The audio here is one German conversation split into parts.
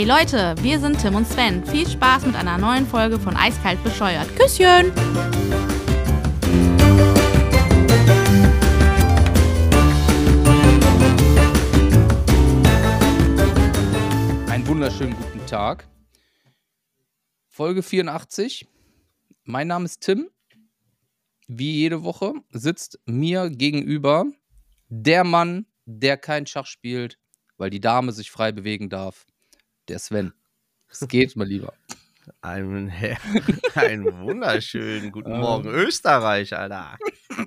Hey Leute, wir sind Tim und Sven. Viel Spaß mit einer neuen Folge von Eiskalt bescheuert. Küsschen! Einen wunderschönen guten Tag. Folge 84. Mein Name ist Tim. Wie jede Woche sitzt mir gegenüber der Mann, der kein Schach spielt, weil die Dame sich frei bewegen darf. Der Sven. Es geht mal lieber. Einen, einen wunderschönen guten Äh. Morgen, Österreich, Alter.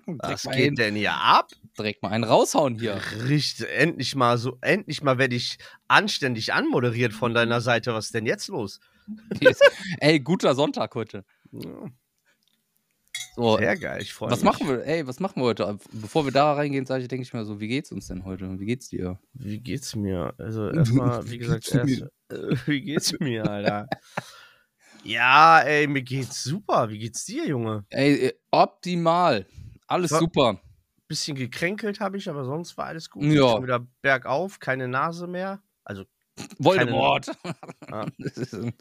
Was geht denn hier ab? Direkt mal einen raushauen hier. Richtig, endlich mal so, endlich mal werde ich anständig anmoderiert von deiner Seite. Was ist denn jetzt los? Ey, guter Sonntag heute. Ja, So, Sehr geil, ich freue mich. was machen wir? Ey, was machen wir heute? Bevor wir da reingehen, sage ich, denke ich mir so, wie geht's uns denn heute? Wie geht's dir? Wie geht's mir? Also erstmal, wie gesagt, erst, äh, wie geht's mir, Alter? Ja, ey, mir geht's super. Wie geht's dir, Junge? Ey, äh, optimal. Alles Was- super. Bisschen gekränkelt habe ich, aber sonst war alles gut. Ja. Schon wieder bergauf, keine Nase mehr. Also Voldemort. Ja.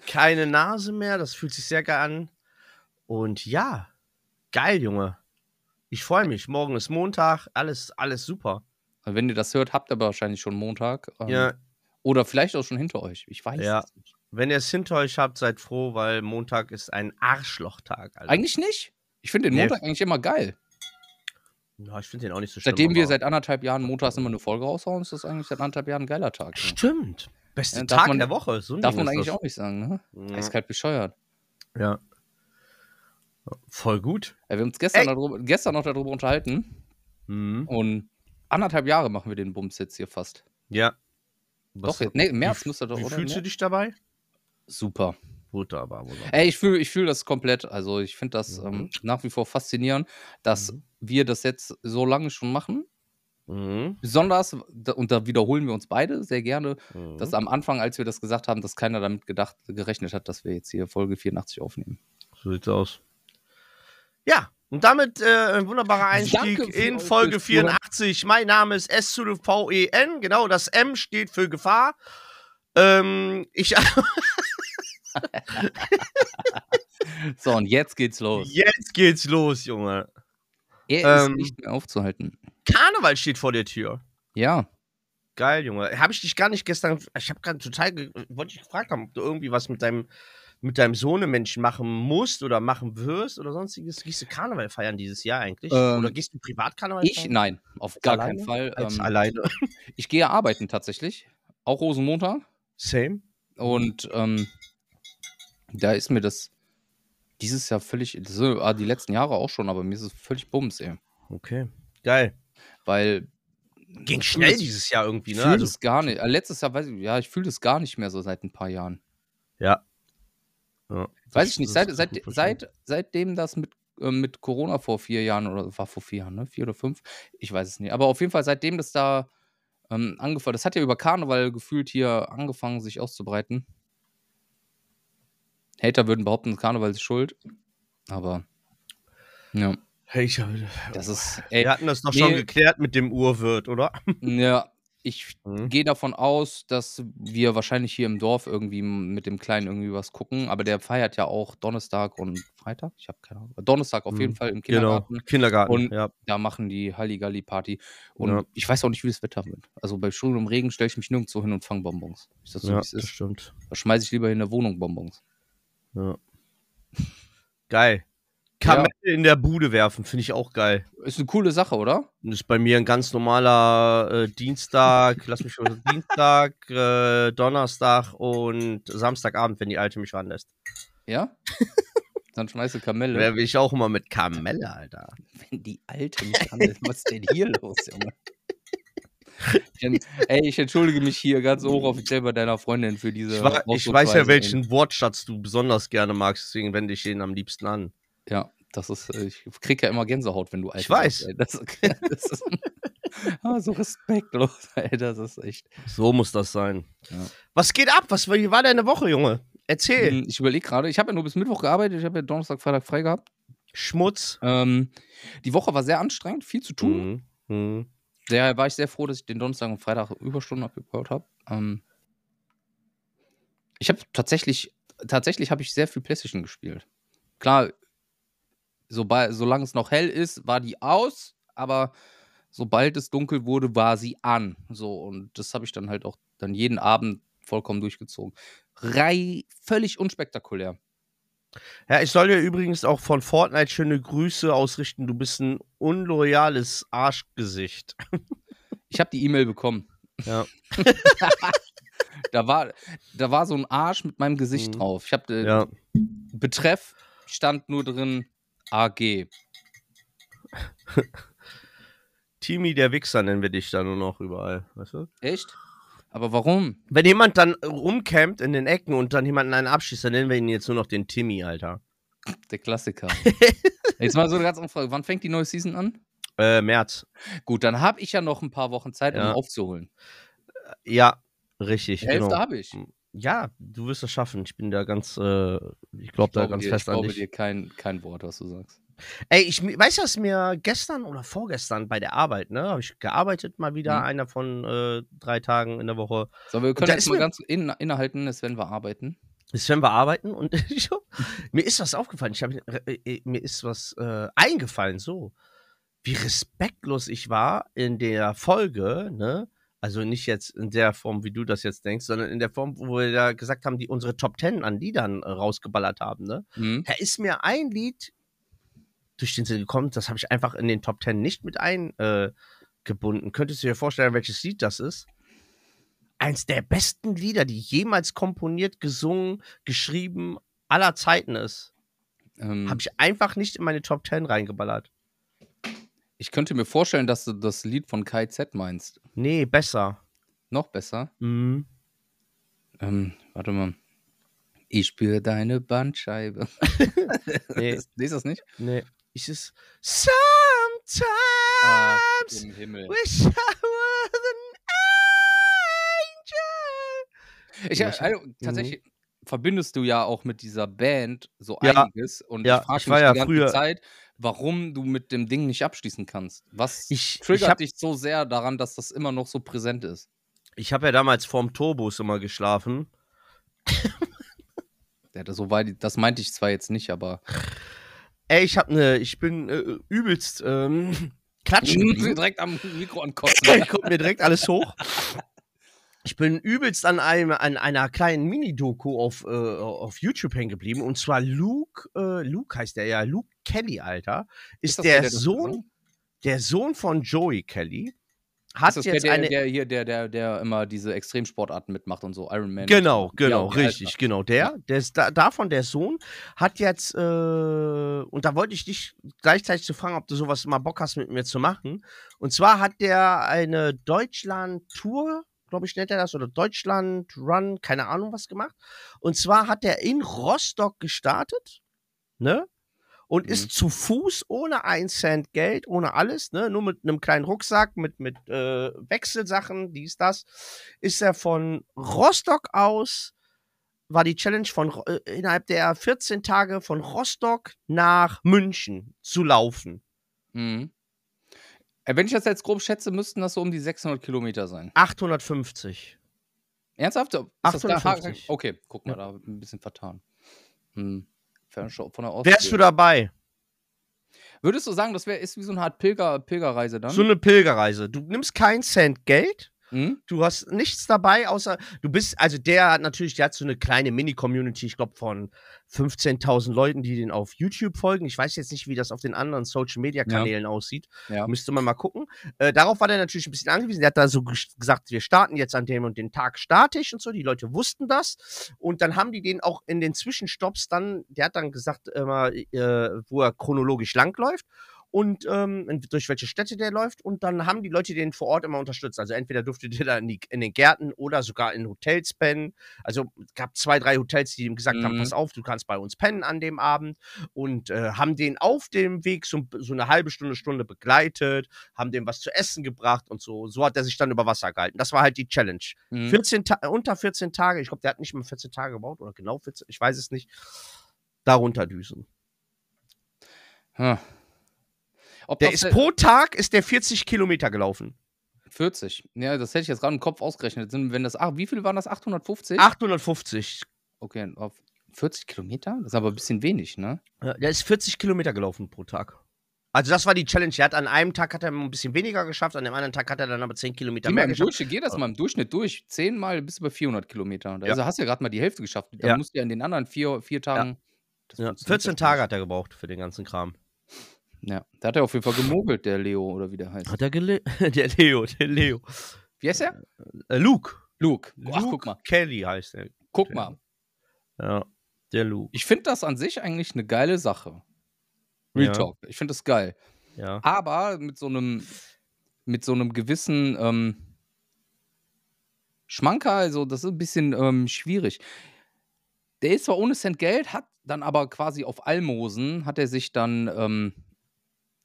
keine Nase mehr. Das fühlt sich sehr geil an. Und ja, geil, Junge. Ich freue mich. Morgen ist Montag. Alles, alles super. Wenn ihr das hört, habt ihr aber wahrscheinlich schon Montag. ähm, Ja, Oder vielleicht auch schon hinter euch. Ich weiß Ja. es nicht. wenn ihr es hinter euch habt, seid froh, weil Montag ist ein Arschlochtag. Alter. Eigentlich nicht. Ich finde den Nee. Montag eigentlich immer geil. Ja, ich finde den auch nicht so schlimm. Seitdem wir seit anderthalb Jahren montags immer eine Folge raushauen, ist das eigentlich seit anderthalb Jahren ein geiler Tag. Ja. Stimmt. Beste Ja, Tag man- der Woche. So Darf man eigentlich das. auch nicht sagen, ne? Ja. Eiskalt bescheuert. Ja. Voll gut. Ja, wir haben uns gestern, darüber, gestern noch darüber unterhalten Mhm. und anderthalb Jahre machen wir den Bums jetzt hier fast. Ja. Doch, jetzt, nee, im März müsste doch, Wie oder? fühlst du dich dabei? Super. Wunderbar, wunderbar. Ey, ich fühle ich fühl das komplett. Also ich finde das Mhm. ähm, nach wie vor faszinierend, dass Mhm. wir das jetzt so lange schon machen. Mhm. Besonders, und da wiederholen wir uns beide sehr gerne, Mhm. dass am Anfang, als wir das gesagt haben, dass keiner damit gedacht, gerechnet hat, dass wir jetzt hier Folge 84 aufnehmen. So sieht's aus. Ja, und damit äh, ein wunderbarer Einstieg Danke für in Folge Führung. 84. Mein Name ist S zu V-E-N. Genau, das M steht für Gefahr. Ähm, ich, So, und jetzt geht's los. jetzt geht's los, Junge. Er ist Ähm. nicht mehr aufzuhalten. Karneval steht vor der Tür. Ja. Geil, Junge. Habe ich dich gar nicht gestern. Ich habe gerade total. Wollte ich gefragt haben, ob du irgendwie was mit deinem, mit deinem Sohnemenschen machen musst oder machen wirst oder sonstiges. Gehst du Karneval feiern dieses Jahr eigentlich? Ähm, oder gehst du Privatkarneval Ich, feiern? nein, auf gar alleine? keinen Fall. Als Ähm, alleine. ich gehe arbeiten tatsächlich. Auch Rosenmontag. Same. Und ähm, da ist mir das dieses Jahr völlig, ah, die letzten Jahre auch schon, aber mir ist es völlig bums, ey. Okay. Geil. Weil. Ging ich schnell das- dieses Jahr irgendwie, Ich ne? fühle Also, das gar nicht. Letztes Jahr weiß ich, ja, ich fühle das gar nicht mehr so seit ein paar Jahren. ja. Ja. Weiß ich nicht. Seit, seit, seit, seitdem das mit, ähm, mit Corona vor vier Jahren oder war vor vier Jahren, ne? Vier oder fünf? Ich weiß es nicht. Aber auf jeden Fall, seitdem das da ähm, angefangen, das hat ja über Karneval gefühlt hier angefangen, sich auszubreiten. Hater würden behaupten, Karneval ist schuld. Aber ja, ich hab, das ist. Ey, wir hatten das doch nee. schon geklärt mit dem Urwirt, oder? ja, ich Mhm. gehe davon aus, dass wir wahrscheinlich hier im Dorf irgendwie mit dem Kleinen irgendwie was gucken. Aber der feiert ja auch Donnerstag und Freitag. Ich habe keine Ahnung. Donnerstag auf jeden Mhm. Fall im Kindergarten. Genau. Kindergarten. Und- ja. Da machen die Halligalli-Party. Und Ja. ich weiß auch nicht, wie das Wetter wird. Also bei Sturm und Regen stelle ich mich nirgendwo hin und fange Bonbons. Ist das so, ja, wie es das ist? stimmt. Da schmeiße ich lieber in der Wohnung Bonbons. Ja. Geil. Kamelle in der Bude werfen, finde ich auch geil. Ist eine coole Sache, oder? Das ist bei mir ein ganz normaler äh, Dienstag, lass mich schon Dienstag, äh, Donnerstag und Samstagabend, wenn die Alte mich ranlässt. Ja? Dann schmeiße Kamelle. Werfe ich auch immer mit Kamelle, Alter. Wenn die Alte mich handelt, was ist denn hier los, Junge? Ey, ich entschuldige mich hier ganz hochoffiziell bei deiner Freundin für diese. Ich, wa ich weiß ja, welchen Wortschatz du besonders gerne magst, deswegen wende ich den am liebsten an. Ja, das ist. äh, Ich krieg ja immer Gänsehaut, wenn du alt Ich weiß. Ey. Das, das ist. ah, so respektlos, ey. Das ist echt. So muss das sein. Ja. Was geht ab? Was, wie war deine Woche, Junge? Erzähl. Hm, Ich überlege gerade, ich habe ja nur bis Mittwoch gearbeitet, ich habe ja Donnerstag, Freitag frei gehabt. Schmutz. Ähm, die Woche war sehr anstrengend, viel zu tun. Mhm. Mhm. Daher war ich sehr froh, dass ich den Donnerstag und Freitag Überstunden abgebaut habe. Ähm, Ich habe tatsächlich, tatsächlich habe ich sehr viel PlayStation gespielt. Klar, sobald, solange es noch hell ist, war die aus, aber sobald es dunkel wurde, war sie an. So, und das habe ich dann halt auch dann jeden Abend vollkommen durchgezogen. Rei, völlig unspektakulär. Ja, ich soll dir übrigens auch von Fortnite schöne Grüße ausrichten. Du bist ein unloyales Arschgesicht. Ich habe die E-Mail bekommen. Ja. Da war, da war so ein Arsch mit meinem Gesicht Mhm. drauf. Ich habe äh, Ja. Betreff stand nur drin AG. Timi der Wichser nennen wir dich da nur noch überall. Weißt du? Echt? Aber warum? Wenn jemand dann rumcampt in den Ecken und dann jemanden einen abschießt, dann nennen wir ihn jetzt nur noch den Timmy, Alter. Der Klassiker. Jetzt mal so eine ganz andere Frage. Wann fängt die neue Season an? Äh, März. Gut, dann habe ich ja noch ein paar Wochen Zeit, um Ja. aufzuholen. Ja, richtig. Die Hälfte genau. habe ich. Ja, du wirst es schaffen. Ich bin da ganz, äh, ich glaube da glaube ganz dir, fest ich an glaube dich. dir kein, kein Wort, was du sagst. Ey, ich weiß was mir gestern oder vorgestern bei der Arbeit, ne, habe ich gearbeitet mal wieder, Mhm. einer von äh, drei Tagen in der Woche. So, wir können jetzt mal ganz in, innehalten, das werden wir arbeiten. Ist, wenn wir arbeiten und ich, mir ist was aufgefallen. Ich hab, äh, äh, mir ist was äh, eingefallen, so wie respektlos ich war in der Folge, ne? Also nicht jetzt in der Form, wie du das jetzt denkst, sondern in der Form, wo wir da gesagt haben, die unsere Top Ten an Liedern äh, rausgeballert haben, ne? Mhm. Da ist mir ein Lied durch den Sinn gekommen, das habe ich einfach in den Top Ten nicht mit eingebunden. Äh. Könntest du dir vorstellen, welches Lied das ist? Eins der besten Lieder, die jemals komponiert, gesungen, geschrieben aller Zeiten ist. Ähm, Habe ich einfach nicht in meine Top Ten reingeballert. Ich könnte mir vorstellen, dass du das Lied von Kai Z meinst. Nee, besser. Noch besser. Mhm. Ähm, warte mal. Ich spüre deine Bandscheibe. Nee. Das- Liest das nicht? Nee. Ist es Sometimes Ah, im Himmel. wish I was an angel. Ich, also, tatsächlich verbindest du ja auch mit dieser Band so Mhm. Ja. einiges. Und Ja, ich frage ich war die ja ganze früher- Zeit, warum du mit dem Ding nicht abschließen kannst. Was Ich, ich triggert habe dich so sehr daran, dass das immer noch so präsent ist? ich hab ja damals vorm Turbus immer geschlafen. Ja, das, so weit, das meinte ich zwar jetzt nicht, aber. Ey, ich hab ne, ich bin äh, übelst ähm, klatschen. direkt am Mikro ankotzen. Kommt mir direkt alles hoch. Ich bin übelst an, einem, an einer kleinen Mini-Doku auf, äh, auf YouTube hängen geblieben. Und zwar Luke, äh, Luke heißt der ja, Luke Kelly, Alter. Ist, das der, das Sohn, der Sohn von Joey Kelly. Hat Ist das der, jetzt der, eine. der hier, der, der, der immer diese Extremsportarten mitmacht und so, Iron Man. Genau, genau, Ja, richtig, Alter. genau. Der, der ist da, davon der Sohn, hat jetzt, äh, und da wollte ich dich gleichzeitig zu fragen, ob du sowas mal Bock hast mit mir zu machen. Und zwar hat der eine Deutschland-Tour, glaube ich, nennt er das, oder Deutschland-Run, keine Ahnung was gemacht. Und zwar hat er in Rostock gestartet, ne? Und Mhm. ist zu Fuß ohne ein Cent Geld, ohne alles, ne? Nur mit einem kleinen Rucksack, mit, mit äh, Wechselsachen, dies, das, ist er von Rostock aus, war die Challenge von äh, innerhalb der 14 Tage von Rostock nach München zu laufen. Mhm. Äh, Wenn ich das jetzt grob schätze, müssten das so um die 600 Kilometer sein. 850. Ernsthaft? Ist das da- 850. Okay, guck mal, Ja. da ein bisschen vertan. Hm. Von der Ostsee. Wärst du dabei? Würdest du sagen, das wär, ist wie so eine Art Pilger, Pilgerreise dann? So eine Pilgerreise. Du nimmst keinen Cent Geld. Hm? Du hast nichts dabei, außer du bist, also der hat natürlich, der hat so eine kleine Mini-Community, ich glaube von 15.000 Leuten, die den auf YouTube folgen. Ich weiß jetzt nicht, wie das auf den anderen Social-Media-Kanälen aussieht. Ja. Müsste man mal gucken. Äh, darauf war der natürlich ein bisschen angewiesen. Der hat da so ges- gesagt, wir starten jetzt an dem und den Tag starte ich und so. Die Leute wussten das. Und dann haben die den auch in den Zwischenstopps dann, der hat dann gesagt, immer, äh, wo er chronologisch langläuft und ähm, durch welche Städte der läuft. Und dann haben die Leute den vor Ort immer unterstützt. Also entweder durfte der da in, die, in den Gärten oder sogar in Hotels pennen. Also es gab zwei, drei Hotels, die ihm gesagt haben, Mhm. pass auf, du kannst bei uns pennen an dem Abend. Und äh, haben den auf dem Weg so, so eine halbe Stunde, Stunde begleitet, haben dem was zu essen gebracht und so. So hat er sich dann über Wasser gehalten. Das war halt die Challenge. Hm. 14 Ta unter 14 Tage, ich glaube, der hat nicht mal 14 Tage gebaut oder genau 14, ich weiß es nicht. Darunter düsen. Hm. Ob Der ist der- pro Tag ist der 40 Kilometer gelaufen. 40. Ja, das hätte ich jetzt gerade im Kopf ausgerechnet. Wenn das, ach, wie viel waren das? 850? 850. okay, auf 40 Kilometer? Das ist aber ein bisschen wenig, ne? Ja, der ist 40 Kilometer gelaufen pro Tag. Also das war die Challenge. Er hat an einem Tag hat er ein bisschen weniger geschafft, an dem anderen Tag hat er dann aber 10 Kilometer mal mehr im geschafft. Durchschnitt, geh das mal im Durchschnitt durch. Zehnmal bis über 400 Kilometer. Ja. Also hast du ja gerade mal die Hälfte geschafft. Dann Ja. musst du ja in den anderen vier, vier Tagen. Ja, funktioniert 14 ja Tage hat er gebraucht für den ganzen Kram. Ja, da hat er auf jeden Fall gemogelt, der Leo, oder wie der heißt. Hat er gele Der Leo, der Leo. Wie heißt er? Äh, Luke. Luke. Ach, Luke guck mal. Kelly heißt er. Guck mal. Ja, der Luke. Ich finde das an sich eigentlich eine geile Sache. Real Ja. Talk. Ich finde das geil. Ja. Aber mit so einem, mit so einem gewissen ähm, Schmanker, also das ist ein bisschen ähm, schwierig. Der ist zwar ohne Cent Geld, hat dann aber quasi auf Almosen, hat er sich dann ähm,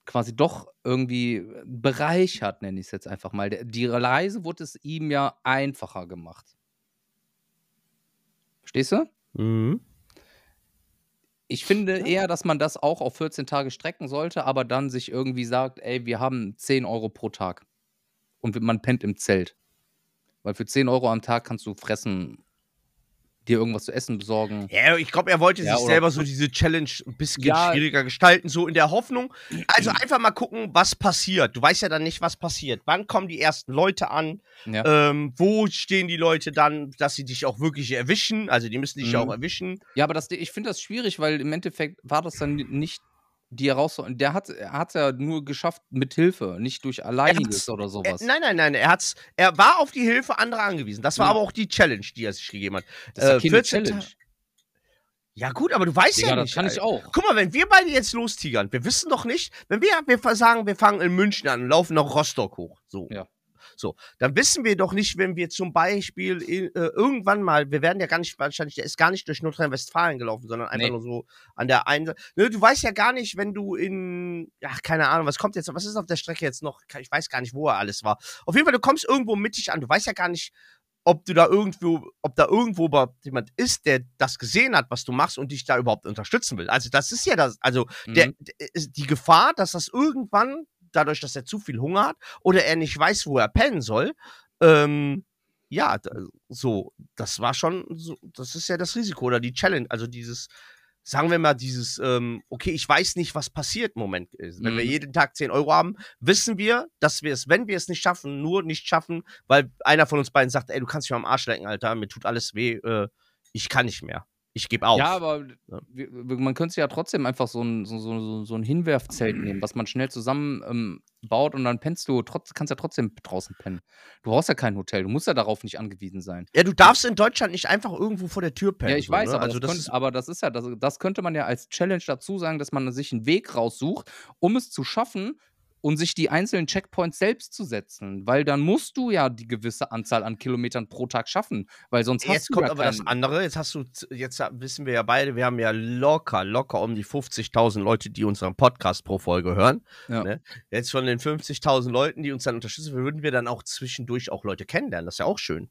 quasi doch irgendwie bereichert, nenne ich es jetzt einfach mal. Die Reise wurde es ihm ja einfacher gemacht. Verstehst du? Mhm. Ich finde eher, dass man das auch auf 14 Tage strecken sollte, aber dann sich irgendwie sagt, ey, wir haben 10 Euro pro Tag. Und man pennt im Zelt. Weil für 10 Euro am Tag kannst du fressen, dir irgendwas zu essen besorgen. Ja, ich glaube, er wollte Ja, sich selber so diese Challenge ein bisschen Ja. schwieriger gestalten, so in der Hoffnung. Also einfach mal gucken, was passiert. Du weißt ja dann nicht, was passiert. Wann kommen die ersten Leute an? Ja, Ähm, wo stehen die Leute dann, dass sie dich auch wirklich erwischen? Also die müssen dich ja Mhm. auch erwischen. ja aber das, ich finde das schwierig, weil im Endeffekt war das dann nicht die Herausforderung. Der hat es ja nur geschafft mit Hilfe, nicht durch Alleiniges oder Er, sowas. nein, nein, nein. Er, hat's, er war auf die Hilfe anderer angewiesen. Das war Ja. aber auch die Challenge, die er sich gegeben hat. das ist äh, keine 14 Challenge. Ta- Ja, gut, aber du weißt Digga, ja das nicht. kann ich auch. Guck mal, wenn wir beide jetzt lostigern, wir wissen doch nicht, wenn wir, wir sagen, wir fangen in München an und laufen nach Rostock hoch. So. Ja. So, dann wissen wir doch nicht, wenn wir zum Beispiel äh, irgendwann mal, wir werden ja gar nicht, wahrscheinlich, der ist gar nicht durch Nordrhein-Westfalen gelaufen, sondern einfach Nee. nur so an der einen Seite. Ne, du weißt ja gar nicht, wenn du in, ach, keine Ahnung, was kommt jetzt, was ist auf der Strecke jetzt noch? Ich weiß gar nicht, wo er alles war. Auf jeden Fall, du kommst irgendwo mittig an, du weißt ja gar nicht, ob du da irgendwo, ob da irgendwo jemand ist, der das gesehen hat, was du machst und dich da überhaupt unterstützen will. Also das ist ja das, also der, Mhm. der, ist die Gefahr, dass das irgendwann, dadurch, dass er zu viel Hunger hat oder er nicht weiß, wo er pennen soll, ähm, ja, so, das war schon, so, das ist ja das Risiko oder die Challenge, also dieses, sagen wir mal, dieses, ähm, okay, ich weiß nicht, was passiert im Moment ist. Wenn wir Mhm. jeden Tag 10 Euro haben, wissen wir, dass wir es, wenn wir es nicht schaffen, nur nicht schaffen, weil einer von uns beiden sagt, ey, du kannst mich am Arsch lecken, Alter, mir tut alles weh, äh, ich kann nicht mehr. Ich gebe auf. Ja, aber Ja. wir- man könnte ja trotzdem einfach so ein, so, so, so- ein Hinwerfzelt nehmen, was man schnell zusammen ähm, baut und dann pennst du, trotz, kannst ja trotzdem draußen pennen. Du brauchst ja kein Hotel, du musst ja darauf nicht angewiesen sein. Ja, du darfst in Deutschland nicht einfach irgendwo vor der Tür pennen. Ja, ich so, weiß, ne? aber, also das das könnt, ist, aber das ist ja, das, das könnte man ja als Challenge dazu sagen, dass man sich einen Weg raussucht, um es zu schaffen und sich die einzelnen Checkpoints selbst zu setzen, weil dann musst du ja die gewisse Anzahl an Kilometern pro Tag schaffen, weil sonst hast Jetzt du kommt aber das andere. Jetzt hast du, jetzt wissen wir ja beide, wir haben ja locker, locker um die 50.000 Leute, die unseren Podcast pro Folge hören. Ja. Ne? Jetzt von den 50.000 Leuten, die uns dann unterstützen, würden wir dann auch zwischendurch auch Leute kennenlernen. Das ist ja auch schön.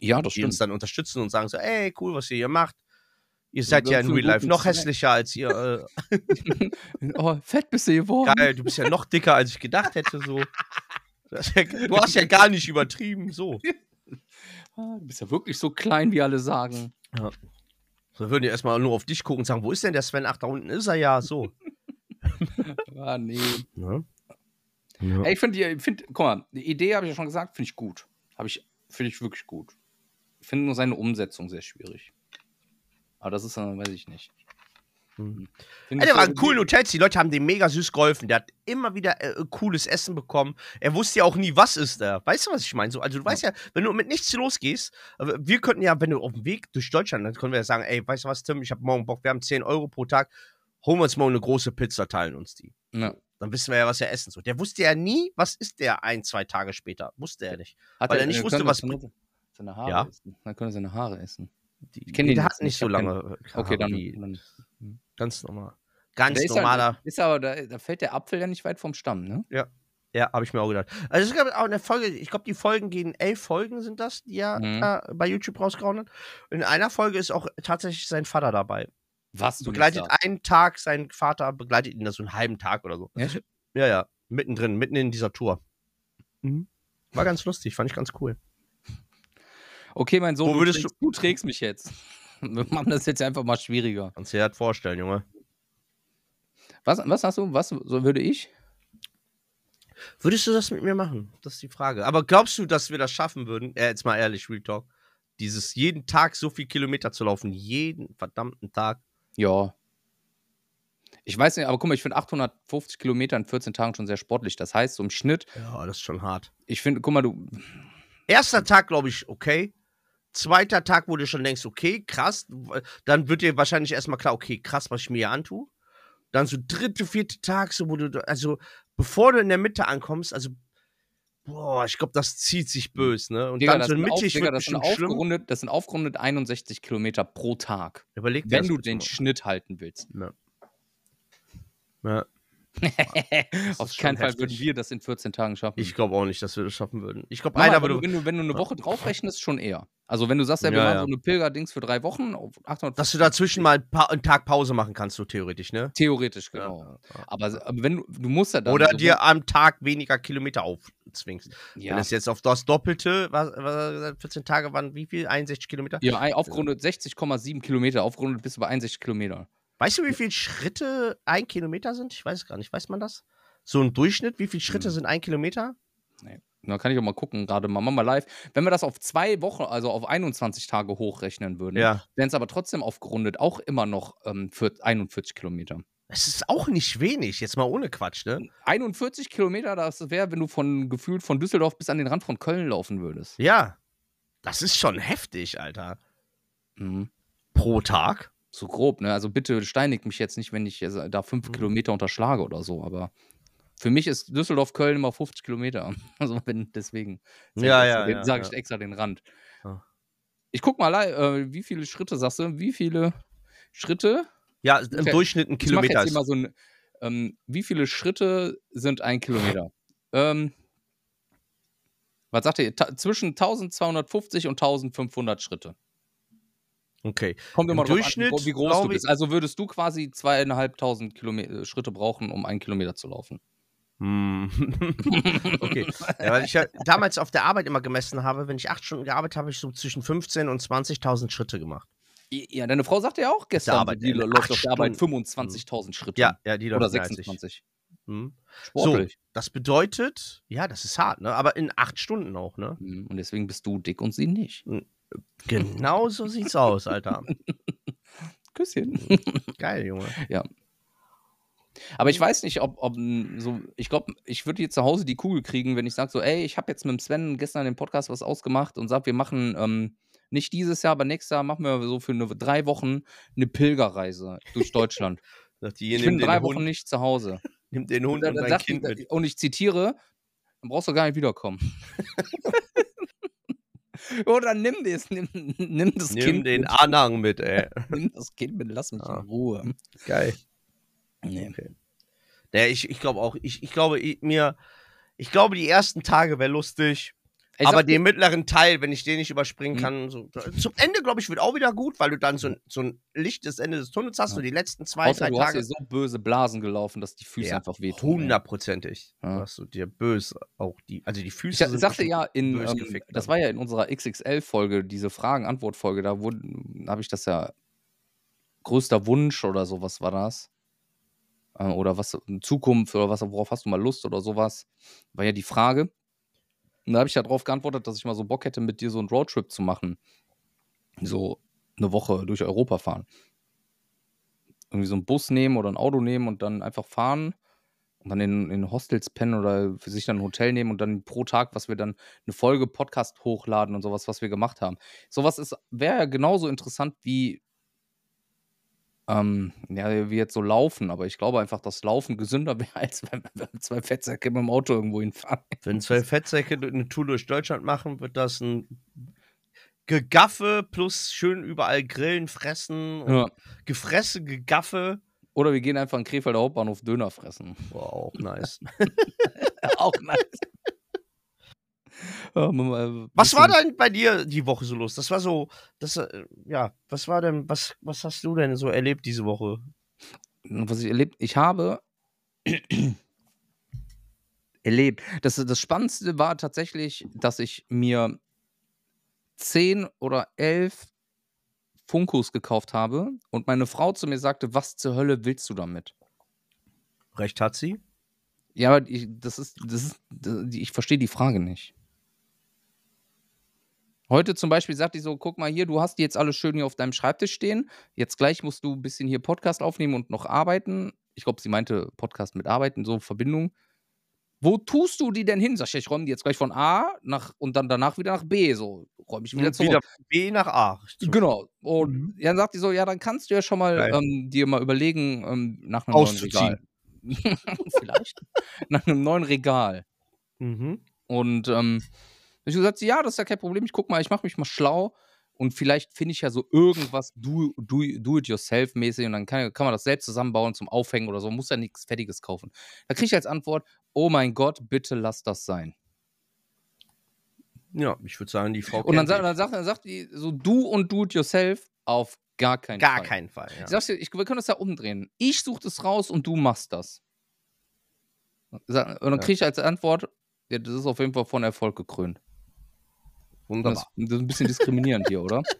Ja, das die uns stimmt. dann unterstützen und sagen so, ey, cool, was ihr hier macht. Ihr seid ja in Real Life noch hässlicher als ihr. oh, fett bist du geworden. Äh, geil, du bist ja noch dicker, als ich gedacht hätte. So. Ja, du hast ja gar nicht übertrieben. So. Ah, Du bist ja wirklich so klein, wie alle sagen. So würden die erstmal nur auf dich gucken und sagen, wo ist denn der Sven? Ach, da unten ist er ja. So. Ah, nee. Ne? Ja. Ey, ich finde, die- find, guck mal, die Idee habe ich ja schon gesagt, finde ich gut. Habe ich, finde ich wirklich gut. Ich finde nur seine Umsetzung sehr schwierig. Aber das ist dann, weiß ich nicht. Hm. Find Ey, der war in coolen Hotels, die Leute haben dem mega süß geholfen. Der hat immer wieder äh, cooles Essen bekommen. Er wusste ja auch nie, was ist da. Weißt du, was ich meine? So, also du weißt ja, wenn du mit nichts losgehst, aber wir könnten ja, wenn du auf dem Weg durch Deutschland, dann können wir ja sagen, ey, weißt du was, Tim, ich habe morgen Bock, wir haben 10 Euro pro Tag, holen wir uns mal eine große Pizza, teilen uns die. Ja. Dann wissen wir ja, was wir essen. So, der wusste ja nie, was ist der ein, zwei Tage später. Wusste er nicht. Hat weil er nicht äh, wusste, was- seine- Haare Ja. essen. Dann können wir seine Haare essen. Die, kenn den der jetzt hat nicht so ich lange. äh, Okay, dann. dann Ganz normal. Ganz der ist normaler. Ja, ist aber, da, fällt der Apfel ja nicht weit vom Stamm, ne? Ja, habe ich mir auch gedacht. Also es gab auch eine Folge, ich glaube, die Folgen gehen, elf Folgen sind das, die er Mhm. äh, bei YouTube rausgehauen hat. In einer Folge ist auch tatsächlich sein Vater dabei. Was du Begleitet einen Tag, sein Vater begleitet ihn da so einen halben Tag oder so. Ja? Ja, ja, mittendrin, mitten in dieser Tour. Mhm. War ganz lustig, fand ich ganz cool. Okay, mein Sohn, Wo du trägst, du trägst mich jetzt. wir machen das jetzt einfach mal schwieriger. Kannst du dir das vorstellen, Junge. Was, was hast du? Was so würde ich? Würdest du das mit mir machen? Das ist die Frage. Aber glaubst du, dass wir das schaffen würden? Äh, jetzt mal ehrlich, Real Talk. Dieses jeden Tag so viel Kilometer zu laufen. Jeden verdammten Tag. Ja. Ich weiß nicht, aber guck mal, ich finde 850 Kilometer in 14 Tagen schon sehr sportlich. Das heißt, so im Schnitt, Ja, das ist schon hart. ich finde, guck mal, du, Erster Tag, glaube ich, okay. Zweiter Tag, wo du schon denkst, okay, krass. Dann wird dir wahrscheinlich erstmal klar, okay, krass, was ich mir hier antue. Dann so dritte, vierte Tag, so wo du, also bevor du in der Mitte ankommst, also, boah, ich glaube, das zieht sich böse, ne? Und Digga, dann das, so sind, auf, mittig Digga, wird das, sind bestimmt schlimm. aufgerundet, das sind aufgerundet 61 Kilometer pro Tag. Überleg dir Wenn du den mal. Schnitt halten willst. Ja. Ja, Auf keinen Fall würden wir das in 14 Tagen schaffen. ich glaube auch nicht, dass wir das schaffen würden. Ich glaube, einer würde. wenn, du, wenn du eine Woche draufrechnest, schon eher. Also wenn du sagst, ja, wir Ja, machen ja. so eine Pilgerdings für drei Wochen auf 800 Dass du dazwischen mal einen Tag Pause machen kannst, so theoretisch, ne? Theoretisch, genau. ja. Aber, aber wenn du, du musst ja dann. Oder so- dir am Tag weniger Kilometer aufzwingst. Ja, Wenn es jetzt auf das Doppelte, was, was, 14 Tage waren wie viel? 61 Kilometer? ja aufgerundet 60,7 Kilometer, aufgerundet bis über 61 Kilometer. Weißt du, wie viele Schritte ein Kilometer sind? Ich weiß es gar nicht. Weiß man das? So ein Durchschnitt? Wie viele Schritte Hm. sind ein Kilometer? Da kann ich auch mal gucken, gerade mal, mach mal live. Wenn wir das auf zwei Wochen, also auf 21 Tage hochrechnen würden, Ja. wären es aber trotzdem aufgerundet auch immer noch ähm, für 41 Kilometer. Es ist auch nicht wenig, jetzt mal ohne Quatsch, ne? 41 Kilometer, das wäre, wenn du von gefühlt von Düsseldorf bis an den Rand von Köln laufen würdest. Ja. Das ist schon heftig, Alter. Mhm. Pro Tag? So grob, ne? Also bitte steinigt mich jetzt nicht, wenn ich da fünf Mhm. Kilometer unterschlage oder so, aber für mich ist Düsseldorf-Köln immer 50 Kilometer. Also wenn deswegen. Ich Ja, extra ja, den, ja, Sag ja. ich extra den Rand. Ja. Ich guck mal, äh, wie viele Schritte sagst du? Wie viele Schritte? Ja, im Okay. Durchschnitt ein Ich Kilometer jetzt ist. immer so ein. Ähm, wie viele Schritte sind ein Kilometer? ähm, was sagt ihr? Ta zwischen 1250 und 1500 Schritte. Okay. Kommt Im immer drauf an, wie Durchschnitt, gro- wie groß du bist. Also würdest du quasi zweieinhalbtausend Kilometer, Schritte brauchen, um einen Kilometer zu laufen. Hm. okay. Ja, weil ich ja damals auf der Arbeit immer gemessen habe, wenn ich acht Stunden gearbeitet habe, habe ich so zwischen 15.000 und 20.000 Schritte gemacht. Ja, deine Frau sagte ja auch gestern, Arbeit, die in läuft auf der Arbeit Stunden. 25.000 Schritte. Ja, ja, die Oder läuft ich. 26. Hm. Sportlich. Das bedeutet, ja, das ist hart, ne? Aber in acht Stunden auch, ne? Mhm, Und deswegen bist du dick und sie nicht. Genau so sieht's aus, Alter. Küsschen. Geil, Junge. Aber ich weiß nicht, ob, ob so, ich glaube, ich würde jetzt zu Hause die Kugel kriegen, wenn ich sage so, ey, ich habe jetzt mit dem Sven gestern den Podcast was ausgemacht und sage, wir machen ähm, nicht dieses Jahr, aber nächstes Jahr machen wir so für eine, drei Wochen eine Pilgerreise durch Deutschland. Sagt die, ich bin drei Hund, Wochen nicht zu Hause. nimm den Hund Und, und sagt Kind mit. und ich zitiere, dann brauchst du gar nicht wiederkommen. Oder nimm das, nimm, nimm das Nimm Kind den mit, Anhang mit, ey. nimm das Kind mit, lass mich Ah. in Ruhe. Geil. Nee. Okay. Naja, ich, ich glaube auch, ich, ich glaube, ich, mir, ich glaube, die ersten Tage wäre lustig. Ich aber dir- den mittleren Teil, wenn ich den nicht überspringen Mhm. kann, so, zum Ende, glaube ich, wird auch wieder gut, weil du dann so ein, so ein Licht des Ende des Tunnels hast, Ja. so die letzten zwei, Außer drei du hast Tage. hier so böse Blasen gelaufen, dass die Füße Ja, einfach wehtun. Hundertprozentig. Ja. Hast du dir böse auch die, also die Ich Füße sind sagte ja, in, ähm, gefickt das war ja in unserer XXL-Folge, diese Fragen-Antwort-Folge, da habe ich das ja größter Wunsch oder sowas war das. Äh, oder was in Zukunft oder was, worauf hast du mal Lust oder sowas, war ja die Frage. Und da habe ich ja darauf geantwortet, dass ich mal so Bock hätte, mit dir so einen Roadtrip zu machen. So eine Woche durch Europa fahren. Irgendwie so einen Bus nehmen oder ein Auto nehmen und dann einfach fahren und dann in, in Hostels pennen oder für sich dann ein Hotel nehmen und dann pro Tag, was wir dann eine Folge Podcast hochladen und sowas, was wir gemacht haben. Sowas wäre ja genauso interessant wie, ähm, ja, wie jetzt so Laufen, aber ich glaube einfach, dass Laufen gesünder wäre, als wenn wir zwei Fettsäcke mit dem Auto irgendwo hinfahren. Wenn zwei Fettsäcke eine Tour durch Deutschland machen, wird das ein Gegaffe plus schön überall grillen, fressen, und Ja. Gefresse, Gegaffe. Oder wir gehen einfach in Krefelder Hauptbahnhof Döner fressen. Wow, auch nice. Auch nice. Ja, mal- Was war denn bei dir die Woche so los? Das war so, das, äh, ja, was war denn, was, was hast du denn so erlebt diese Woche? was ich erlebt, ich habe erlebt. Das, das Spannendste war tatsächlich, dass ich mir zehn oder elf Funkos gekauft habe und meine Frau zu mir sagte, was zur Hölle willst du damit? Recht hat sie. Ja, aber ich, das ist, das ist, ich verstehe die Frage nicht. Heute zum Beispiel sagt die so, guck mal hier, du hast die jetzt alles schön hier auf deinem Schreibtisch stehen. Jetzt gleich musst du ein bisschen hier Podcast aufnehmen und noch arbeiten. Ich glaube, sie meinte Podcast mit Arbeiten, so Verbindung. Wo tust du die denn hin? Sag ich, ich räume die jetzt gleich von A nach und dann danach wieder nach B. So räume ich wieder Und zurück. wieder B nach A. Genau. Und Mhm. dann sagt die so, ja, dann kannst du ja schon mal ähm, dir mal überlegen, ähm, nach einem neuen Regal. Vielleicht. nach einem neuen Regal. Mhm. Und ähm, ich gesagt, ja, das ist ja kein Problem. Ich guck mal, ich mache mich mal schlau und vielleicht finde ich ja so irgendwas do, do, do und dann kann, kann man das selbst zusammenbauen zum Aufhängen oder so. Muss ja nichts Fertiges kaufen. Da kriege ich als Antwort: Oh mein Gott, bitte lass das sein. Ja, ich würde sagen, die Frau Und dann, dann, sagt, dann sagt die so: Du und do it yourself auf gar keinen Gar Fall. keinen Fall. Ja. Ich dir, ich, wir können das ja umdrehen. Ich suche das raus und du machst das. Und dann kriege ich als Antwort: ja, Das ist auf jeden Fall von Erfolg gekrönt. Das, Wunderbar. das ist ein bisschen diskriminierend hier, oder?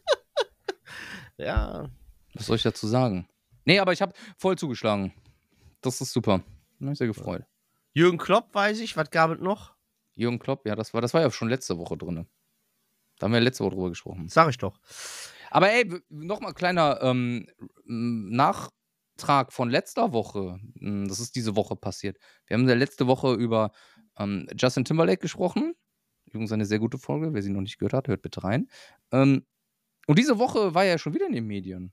Ja. Was soll ich dazu sagen? Nee, aber ich habe voll zugeschlagen. Das ist super. Da hab ich sehr gefreut. Jürgen Klopp weiß ich, was gab es noch? Jürgen Klopp, ja, das war, das war ja schon letzte Woche drin. Da haben wir letzte Woche drüber gesprochen. Sag ich doch. Aber ey, nochmal kleiner ähm, Nachtrag von letzter Woche. Mm, Das ist diese Woche passiert. Wir haben ja letzte Woche über ähm, Justin Timberlake gesprochen. Übrigens eine sehr gute Folge. Wer sie noch nicht gehört hat, hört bitte rein. Ähm, und diese Woche war er ja schon wieder in den Medien.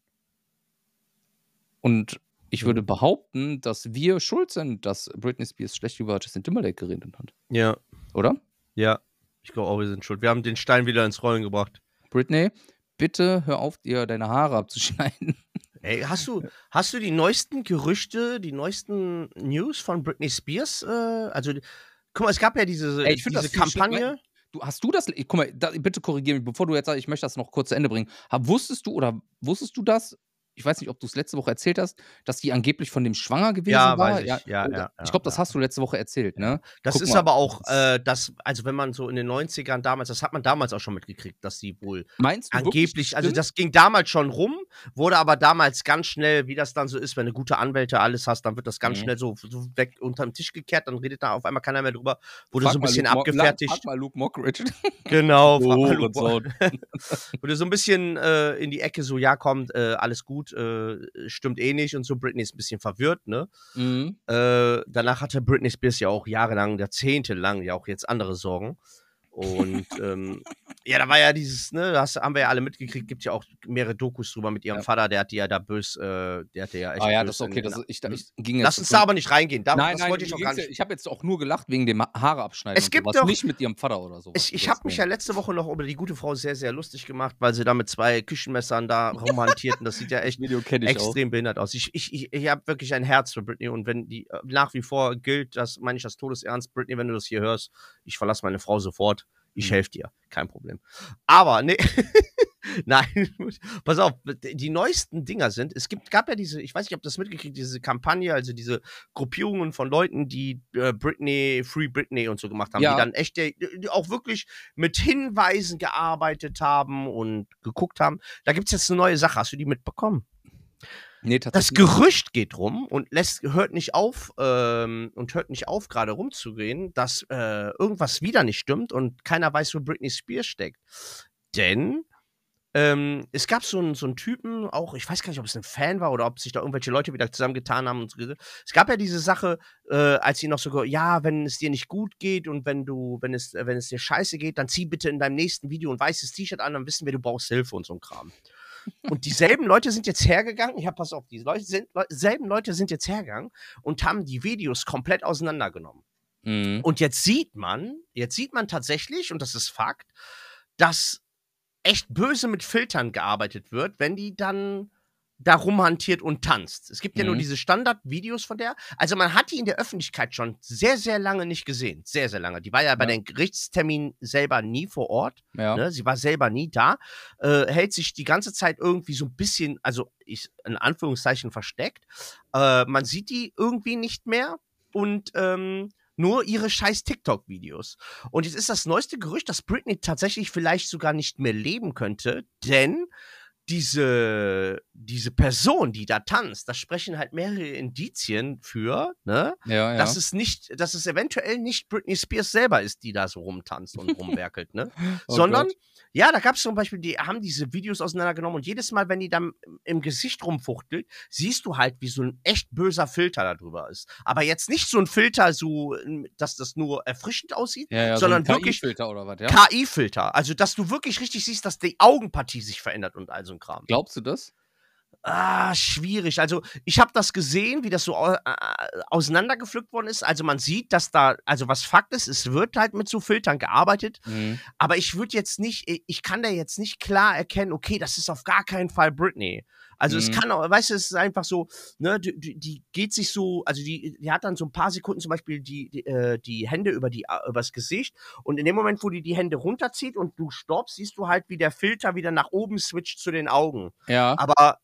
Und ich würde behaupten, dass wir schuld sind, dass Britney Spears schlecht über Justin Timberlake geredet hat. Ja. Oder? Ja. Ich glaube auch, wir sind schuld. Wir haben den Stein wieder ins Rollen gebracht. Britney, bitte hör auf, dir deine Haare abzuschneiden. Ey, hast du, hast du die neuesten Gerüchte, die neuesten News von Britney Spears? Äh, also, guck mal, es gab ja diese, Ey, diese. Kampagne. Du, hast du das? Guck mal, da, bitte korrigiere mich, bevor du jetzt sagst, ich möchte das noch kurz zu Ende bringen. Hab, wusstest du oder wusstest du das? Ich weiß nicht, ob du es letzte Woche erzählt hast, dass die angeblich von dem schwanger gewesen Ja, war. weiß ich. Ja, oh, ja, ich glaube, das ja. hast du letzte Woche erzählt, ne? Das Guck ist mal, aber auch, äh, das, also wenn man so in den 90ern damals, das hat man damals auch schon mitgekriegt, dass sie wohl Meinst du angeblich, also das ging damals schon rum, wurde aber damals ganz schnell, wie das dann so ist, wenn du gute Anwälte alles hast, dann wird das ganz Mhm. schnell so, so weg unterm Tisch gekehrt, dann redet da auf einmal keiner mehr drüber, wurde Frag so ein mal bisschen Luke abgefertigt. Frag mal Luke Mockridge. Genau, frag mal Oh, Luke Mo- wurde so ein bisschen äh, in die Ecke so, ja, kommt, äh, alles gut, äh, stimmt eh nicht und so. Britney ist ein bisschen verwirrt, ne? mhm. Äh, danach hatte Britney Spears ja auch jahrelang, jahrzehntelang ja auch jetzt andere Sorgen. Und ähm, ja, da war ja dieses, ne, das haben wir ja alle mitgekriegt, gibt ja auch mehrere Dokus drüber mit ihrem Ja. Vater, der hat die ja da bös, äh, der hatte ja echt. Ah ja, das ist okay. Das, ist- ich, ich, Hm. ging jetzt Lass uns da aber nicht reingehen. Da, Nein, das nein, wollte ich auch gar ging's ja- nicht. ich habe jetzt auch nur gelacht wegen dem Ha- Haare abschneiden. Es und gibt sowas. doch- nicht mit ihrem Vater oder so. Ich, ich habe mich ja letzte Woche noch über die gute Frau sehr, sehr lustig gemacht, weil sie da mit zwei Küchenmessern da rumhantierten. Das sieht ja echt ich auch. extrem behindert aus. Ich, ich, ich, ich habe wirklich ein Herz für Britney und wenn die äh, nach wie vor gilt, das meine ich das Todesernst, Britney, wenn du das hier hörst, ich verlasse meine Frau sofort. Ich Mhm. helfe dir, kein Problem. Aber nee, nein, pass auf, die neuesten Dinger sind, es gibt, gab ja diese, ich weiß nicht, ob das mitgekriegt, diese Kampagne, also diese Gruppierungen von Leuten, die äh, Britney, Free Britney und so gemacht haben, Ja. die dann echt, äh, die auch wirklich mit Hinweisen gearbeitet haben und geguckt haben. Da gibt es jetzt eine neue Sache, hast du die mitbekommen? Nee, Das. Gerücht geht rum und lässt, hört nicht auf ähm, und hört nicht auf, gerade rumzugehen, dass äh, irgendwas wieder nicht stimmt und keiner weiß, wo Britney Spears steckt. Denn ähm, es gab so einen, so einen Typen, auch, ich weiß gar nicht, ob es ein Fan war oder ob sich da irgendwelche Leute wieder zusammengetan haben. Und so. Es gab ja diese Sache, äh, als sie noch so, ja, wenn es dir nicht gut geht und wenn du, wenn es, wenn es dir scheiße geht, dann zieh bitte in deinem nächsten Video ein weißes T-Shirt an, dann wissen wir, du brauchst Hilfe und so ein Kram. Und dieselben Leute sind jetzt hergegangen, ja, pass auf, die Leute sind, selben Leute sind jetzt hergegangen und haben die Videos komplett auseinandergenommen. Mhm. Und jetzt sieht man, jetzt sieht man tatsächlich, und das ist Fakt, dass echt böse mit Filtern gearbeitet wird, wenn die dann da rumhantiert und tanzt. Es gibt ja nur Mhm. diese Standardvideos von der. Also man hat die in der Öffentlichkeit schon sehr, sehr lange nicht gesehen. Sehr, sehr lange. Die war ja bei Ja. den Gerichtsterminen selber nie vor Ort. Ja. Ne? Sie war selber nie da, äh, hält sich die ganze Zeit irgendwie so ein bisschen, also ich, in Anführungszeichen versteckt. Äh, man sieht die irgendwie nicht mehr und ähm, nur ihre scheiß TikTok-Videos. Und jetzt ist das neueste Gerücht, dass Britney tatsächlich vielleicht sogar nicht mehr leben könnte, denn diese, diese Person, die da tanzt, da sprechen halt mehrere Indizien für, ne? Ja, ja. Dass es nicht, dass es eventuell nicht Britney Spears selber ist, die da so rumtanzt und rumwerkelt, ne? Oh Sondern, Gott. ja, da gab es zum Beispiel, die haben diese Videos auseinandergenommen und jedes Mal, wenn die dann im Gesicht rumfuchtelt, siehst du halt, wie so ein echt böser Filter da drüber ist. Aber jetzt nicht so ein Filter, so, dass das nur erfrischend aussieht, ja, ja, sondern so wirklich KI-Filter oder was, ja? KI-Filter. Also, dass du wirklich richtig siehst, dass die Augenpartie sich verändert und all so ein Kram. Glaubst du das? Ah, schwierig. Also, ich habe das gesehen, wie das so au- äh, auseinandergepflückt worden ist. Also, man sieht, dass da, also was Fakt ist, es wird halt mit so Filtern gearbeitet. Mhm. Aber ich würde jetzt nicht, ich kann da jetzt nicht klar erkennen, okay, das ist auf gar keinen Fall Britney. Also es Mhm. kann auch, weißt du, es ist einfach so, ne, die, die, die geht sich so, also die, die hat dann so ein paar Sekunden zum Beispiel die, die, äh, die Hände über die, äh, übers Gesicht und in dem Moment, wo die die Hände runterzieht und du stoppst, siehst du halt, wie der Filter wieder nach oben switcht zu den Augen. Ja. Aber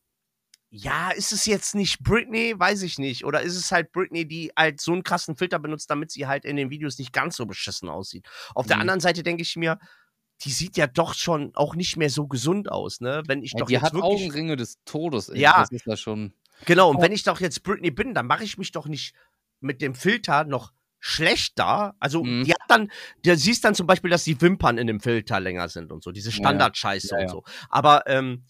ja, ist es jetzt nicht Britney? Weiß ich nicht. Oder ist es halt Britney, die halt so einen krassen Filter benutzt, damit sie halt in den Videos nicht ganz so beschissen aussieht? Auf der Mhm. anderen Seite denke ich mir, die sieht ja doch schon auch nicht mehr so gesund aus, ne? Wenn ich Ja, doch die jetzt hat wirklich. Augenringe des Todes. Ey. Ja. Das ist ja schon. Genau, und Oh. wenn ich doch jetzt Britney bin, dann mache ich mich doch nicht mit dem Filter noch schlechter. Also, Mhm. die hat dann, du siehst dann zum Beispiel, dass die Wimpern in dem Filter länger sind und so, diese Ja, ja. Standardscheiße Ja, und so. Aber ähm,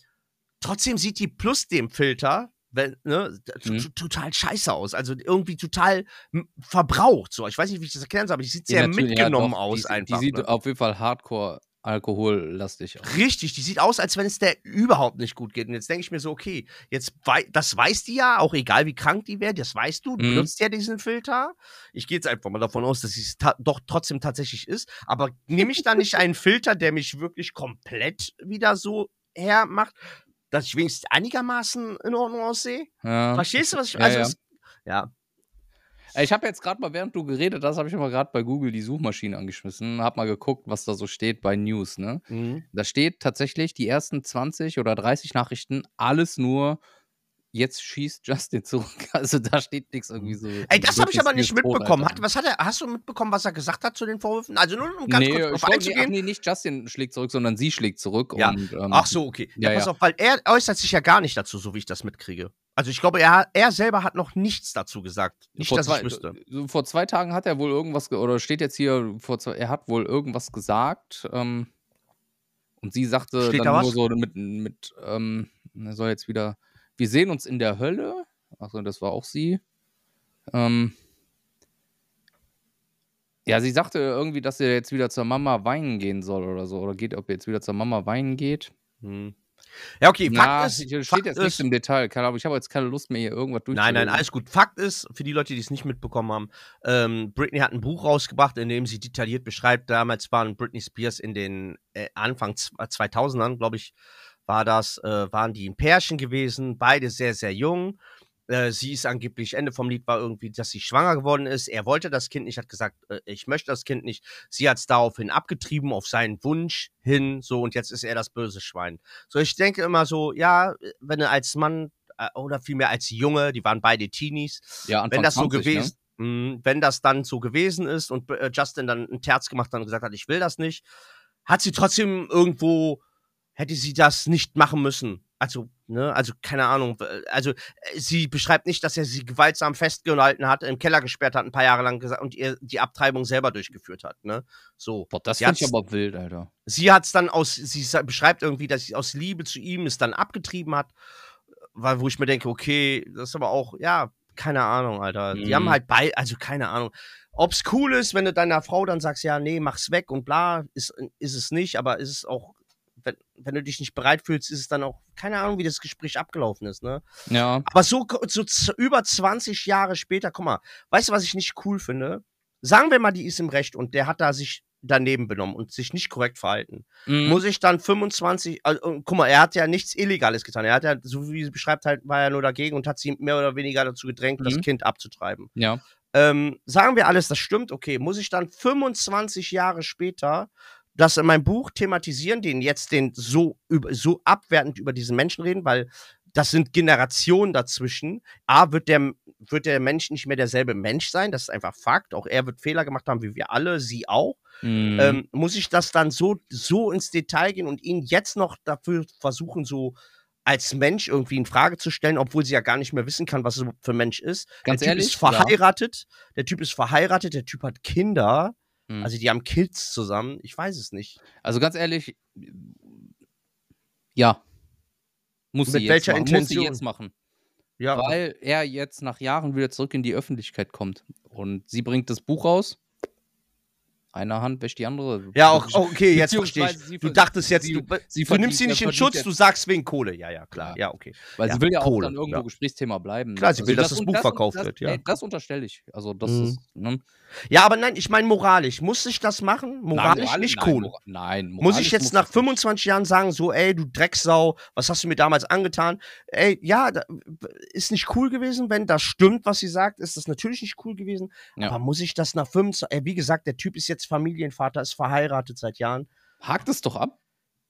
trotzdem sieht die plus dem Filter wenn, ne, Mhm. total scheiße aus. Also irgendwie total verbraucht. So, ich weiß nicht, wie ich das erklären soll, aber die sieht sehr ja, mitgenommen aus die, einfach. Die sieht ne? auf jeden Fall hardcore alkohollastig aus. Richtig, die sieht aus, als wenn es der überhaupt nicht gut geht. Und jetzt denke ich mir so, okay, jetzt wei das weiß die ja, auch egal wie krank die wäre, das weißt du, du Mhm. benutzt ja diesen Filter. Ich gehe jetzt einfach mal davon aus, dass sie es ta doch trotzdem tatsächlich ist. Aber nehme ich da nicht einen Filter, der mich wirklich komplett wieder so hermacht, dass ich wenigstens einigermaßen in Ordnung aussehe? Ja. Verstehst du, was ich. Ja, Also, ja. Es, ja. Ich habe jetzt gerade mal, während du geredet hast, habe ich mal gerade bei Google die Suchmaschine angeschmissen, habe mal geguckt, was da so steht bei News, ne? Mhm. Da steht tatsächlich die ersten 20 oder 30 Nachrichten alles nur jetzt schießt Justin zurück. Also da steht nichts irgendwie so. Ey, das habe ich aber nicht mitbekommen. Hat, was hat er, hast du mitbekommen, was er gesagt hat zu den Vorwürfen? Also nur um ganz nee, kurz drauf glaub, nee, ach einzugehen. nee, nicht Justin schlägt zurück, sondern sie schlägt zurück. Ja. Und, ähm, Ach so, okay. Ja, Ja, pass auf, weil er äußert sich ja gar nicht dazu, so wie ich das mitkriege. Also ich glaube, er, er selber hat noch nichts dazu gesagt. Nicht, vor dass zwei, ich wüsste. Vor zwei Tagen hat er wohl irgendwas, ge- oder steht jetzt hier, vor zwei, er hat wohl irgendwas gesagt. Ähm, und sie sagte Steht dann da nur was? so mit, mit ähm, er soll jetzt wieder, wir sehen uns in der Hölle. Achso, das war auch sie. Ähm, ja, sie sagte irgendwie, dass er jetzt wieder zur Mama weinen gehen soll oder so. Oder geht, ob er jetzt wieder zur Mama weinen geht. Hm. Ja, okay, Na, Fakt ist. hier steht Fakt jetzt ist nichts im Detail. Keine Ahnung, ich habe jetzt keine Lust mehr, hier irgendwas nein, nein, durchzulesen. alles gut. Fakt ist, für die Leute, die es nicht mitbekommen haben, ähm, Britney hat ein Buch rausgebracht, in dem sie detailliert beschreibt, damals waren Britney Spears in den äh, Anfang z- 2000ern, glaube ich, war das, äh, waren die ein Pärchen gewesen, beide sehr, sehr jung. Äh, sie ist angeblich, Ende vom Lied war irgendwie, dass sie schwanger geworden ist. Er wollte das Kind nicht, hat gesagt, äh, ich möchte das Kind nicht. Sie hat es daraufhin abgetrieben, auf seinen Wunsch hin, so, und jetzt ist er das böse Schwein. So, ich denke immer so, ja, wenn du als Mann äh, oder vielmehr als Junge, die waren beide Teenies, Ja, Anfang wenn das so 20, ne? gewesen, mh, wenn das dann so gewesen ist und äh, Justin dann ein Terz gemacht hat und gesagt hat, ich will das nicht, hat sie trotzdem irgendwo, hätte sie das nicht machen müssen. Also, ne, also keine Ahnung. äh, Also, äh, sie beschreibt nicht, dass er sie gewaltsam festgehalten hat, im Keller gesperrt hat, ein paar Jahre lang gesagt und ihr die Abtreibung selber durchgeführt hat, ne? So. Boah, das finde ich aber wild, Alter. Sie hat es dann aus, sie beschreibt irgendwie, dass sie aus Liebe zu ihm es dann abgetrieben hat, weil, wo ich mir denke, okay, das ist aber auch, ja, keine Ahnung, Alter. Die Mhm. haben halt bei, also keine Ahnung. Ob's cool ist, wenn du deiner Frau dann sagst, ja, nee, mach's weg und bla, ist, ist es nicht, aber ist es auch, wenn, wenn du dich nicht bereit fühlst, ist es dann auch, keine Ahnung, wie das Gespräch abgelaufen ist, ne? Ja. Aber so, so über 20 Jahre später, guck mal, weißt du, was ich nicht cool finde? Sagen wir mal, die ist im Recht und der hat da sich daneben benommen und sich nicht korrekt verhalten. Mhm. Muss ich dann 25, also, guck mal, er hat ja nichts Illegales getan. Er hat ja, so wie sie beschreibt, halt, war er nur dagegen und hat sie mehr oder weniger dazu gedrängt, das Mhm. Kind abzutreiben. ja. Ähm, sagen wir alles, das stimmt, okay. Muss ich dann 25 Jahre später das in meinem Buch thematisieren, den jetzt den so, so abwertend über diesen Menschen reden, weil das sind Generationen dazwischen. A, wird der, wird der Mensch nicht mehr derselbe Mensch sein, das ist einfach Fakt. Auch er wird Fehler gemacht haben, wie wir alle, sie auch. Mhm. Ähm, muss ich das dann so, so ins Detail gehen und ihn jetzt noch dafür versuchen, so als Mensch irgendwie in Frage zu stellen, obwohl sie ja gar nicht mehr wissen kann, was es für ein Mensch ist. Ganz der Typ ehrlich, ist verheiratet, der Typ ist verheiratet, der Typ hat Kinder, Hm. also die haben Kids zusammen, ich weiß es nicht. Also ganz ehrlich, ja. Muss Mit sie welcher jetzt machen. Muss sie Intention? jetzt machen. Ja, Weil er jetzt nach Jahren wieder zurück in die Öffentlichkeit kommt. Und sie bringt das Buch raus. Eine Hand wäscht die andere. ja auch, okay, jetzt verstehe ich. Du dachtest jetzt, sie- du, sie du nimmst sie nicht in Schutz, du sagst wegen Kohle. Ja, ja, klar. Ja. Okay. Weil Ja, sie will ja Kohle, auch dann irgendwo ja. Gesprächsthema bleiben. Klar, sie will, dass das und Buch verkauft das, wird, ja. ey, das unterstelle ich. Also das Mhm. ist. Ne? Ja, aber nein, ich meine moralisch. Muss ich das machen? Moralisch, Nein, nicht nein, Kohle. mora- Nein, Muss moralisch ich jetzt nach das nicht. 25 Jahren sagen, so, ey, du Drecksau, was hast du mir damals angetan? Ey, ja, ist nicht cool gewesen, wenn das stimmt, was sie sagt, ist das natürlich nicht cool gewesen. Aber muss ich das nach 25, ey, wie gesagt, der Typ ist jetzt Familienvater, ist verheiratet seit Jahren. Hakt es doch ab.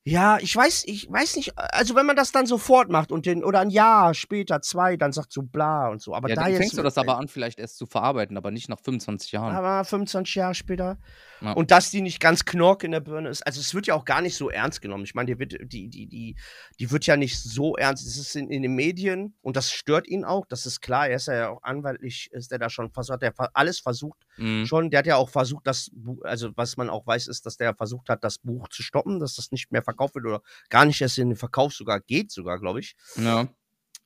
Ja, ich weiß, ich weiß nicht, also wenn man das dann sofort macht und den, oder ein Jahr später, zwei, dann sagt so bla und so. Aber ja, da dann jetzt. fängst du das aber an, vielleicht erst zu verarbeiten, aber nicht nach 25 Jahren. Aber 25 Jahre später. Ja. Und dass die nicht ganz knork in der Birne ist. Also es wird ja auch gar nicht so ernst genommen. Ich meine, die wird, die, die, die, die wird ja nicht so ernst. Es ist in, in den Medien und das stört ihn auch. Das ist klar. Er ist ja auch anwaltlich, ist er da schon versucht, hat er fa- alles versucht Mhm. schon. Der hat ja auch versucht, das Buch, also was man auch weiß, ist, dass der versucht hat, das Buch zu stoppen, dass das nicht mehr verkauft wird oder gar nicht erst in den Verkauf sogar geht, sogar, glaube ich Ja.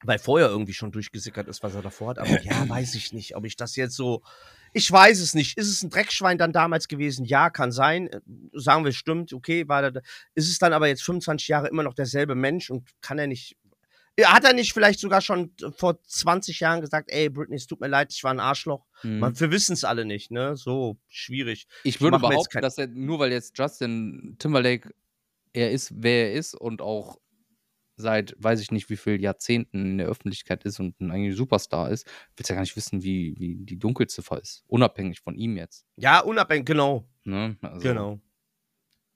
weil vorher irgendwie schon durchgesickert ist, was er davor hat. Aber ja, weiß ich nicht, ob ich das jetzt so. Ich weiß es nicht. Ist es ein Dreckschwein dann damals gewesen? Ja, kann sein. Äh, Sagen wir, stimmt, okay, war der, ist es dann aber jetzt 25 Jahre immer noch derselbe Mensch und kann er nicht. Ja, Hat er nicht vielleicht sogar schon vor 20 Jahren gesagt, ey, Britney, es tut mir leid, ich war ein Arschloch? Mhm. Man, wir wissen es alle nicht, ne? So schwierig. Ich würde jetzt behaupten, dass er, nur weil jetzt Justin Timberlake er ist, wer er ist und auch seit weiß ich nicht wie viel Jahrzehnten in der Öffentlichkeit ist und ein eigentlich Superstar ist, willst ja gar nicht wissen, wie, wie die Dunkelziffer ist. Unabhängig von ihm jetzt. Ja, unabhängig, genau. Ne? Also, genau.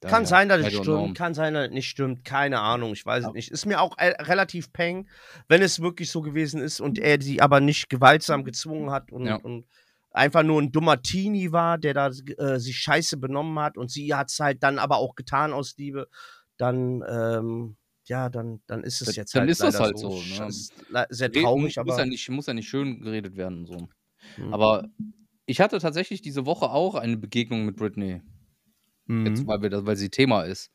daher, Kann sein, dass es know. stimmt, kann sein, dass es nicht stimmt, keine Ahnung, ich weiß Ja. es nicht. Ist mir auch äh, relativ peng, wenn es wirklich so gewesen ist und er sie aber nicht gewaltsam gezwungen hat und, Ja. und einfach nur ein dummer Teenie war, der da äh, sich scheiße benommen hat und sie hat es halt dann aber auch getan aus Liebe, dann, ähm, ja, dann, dann ist es Dann- jetzt dann halt ist das leider halt so, ne? Ist le- sehr traurig, muss, aber. muss, ja nicht, muss ja nicht schön geredet werden. So. Mhm. Aber ich hatte tatsächlich diese Woche auch eine Begegnung mit Britney. Jetzt, Mhm. weil, wir das, weil sie Thema ist.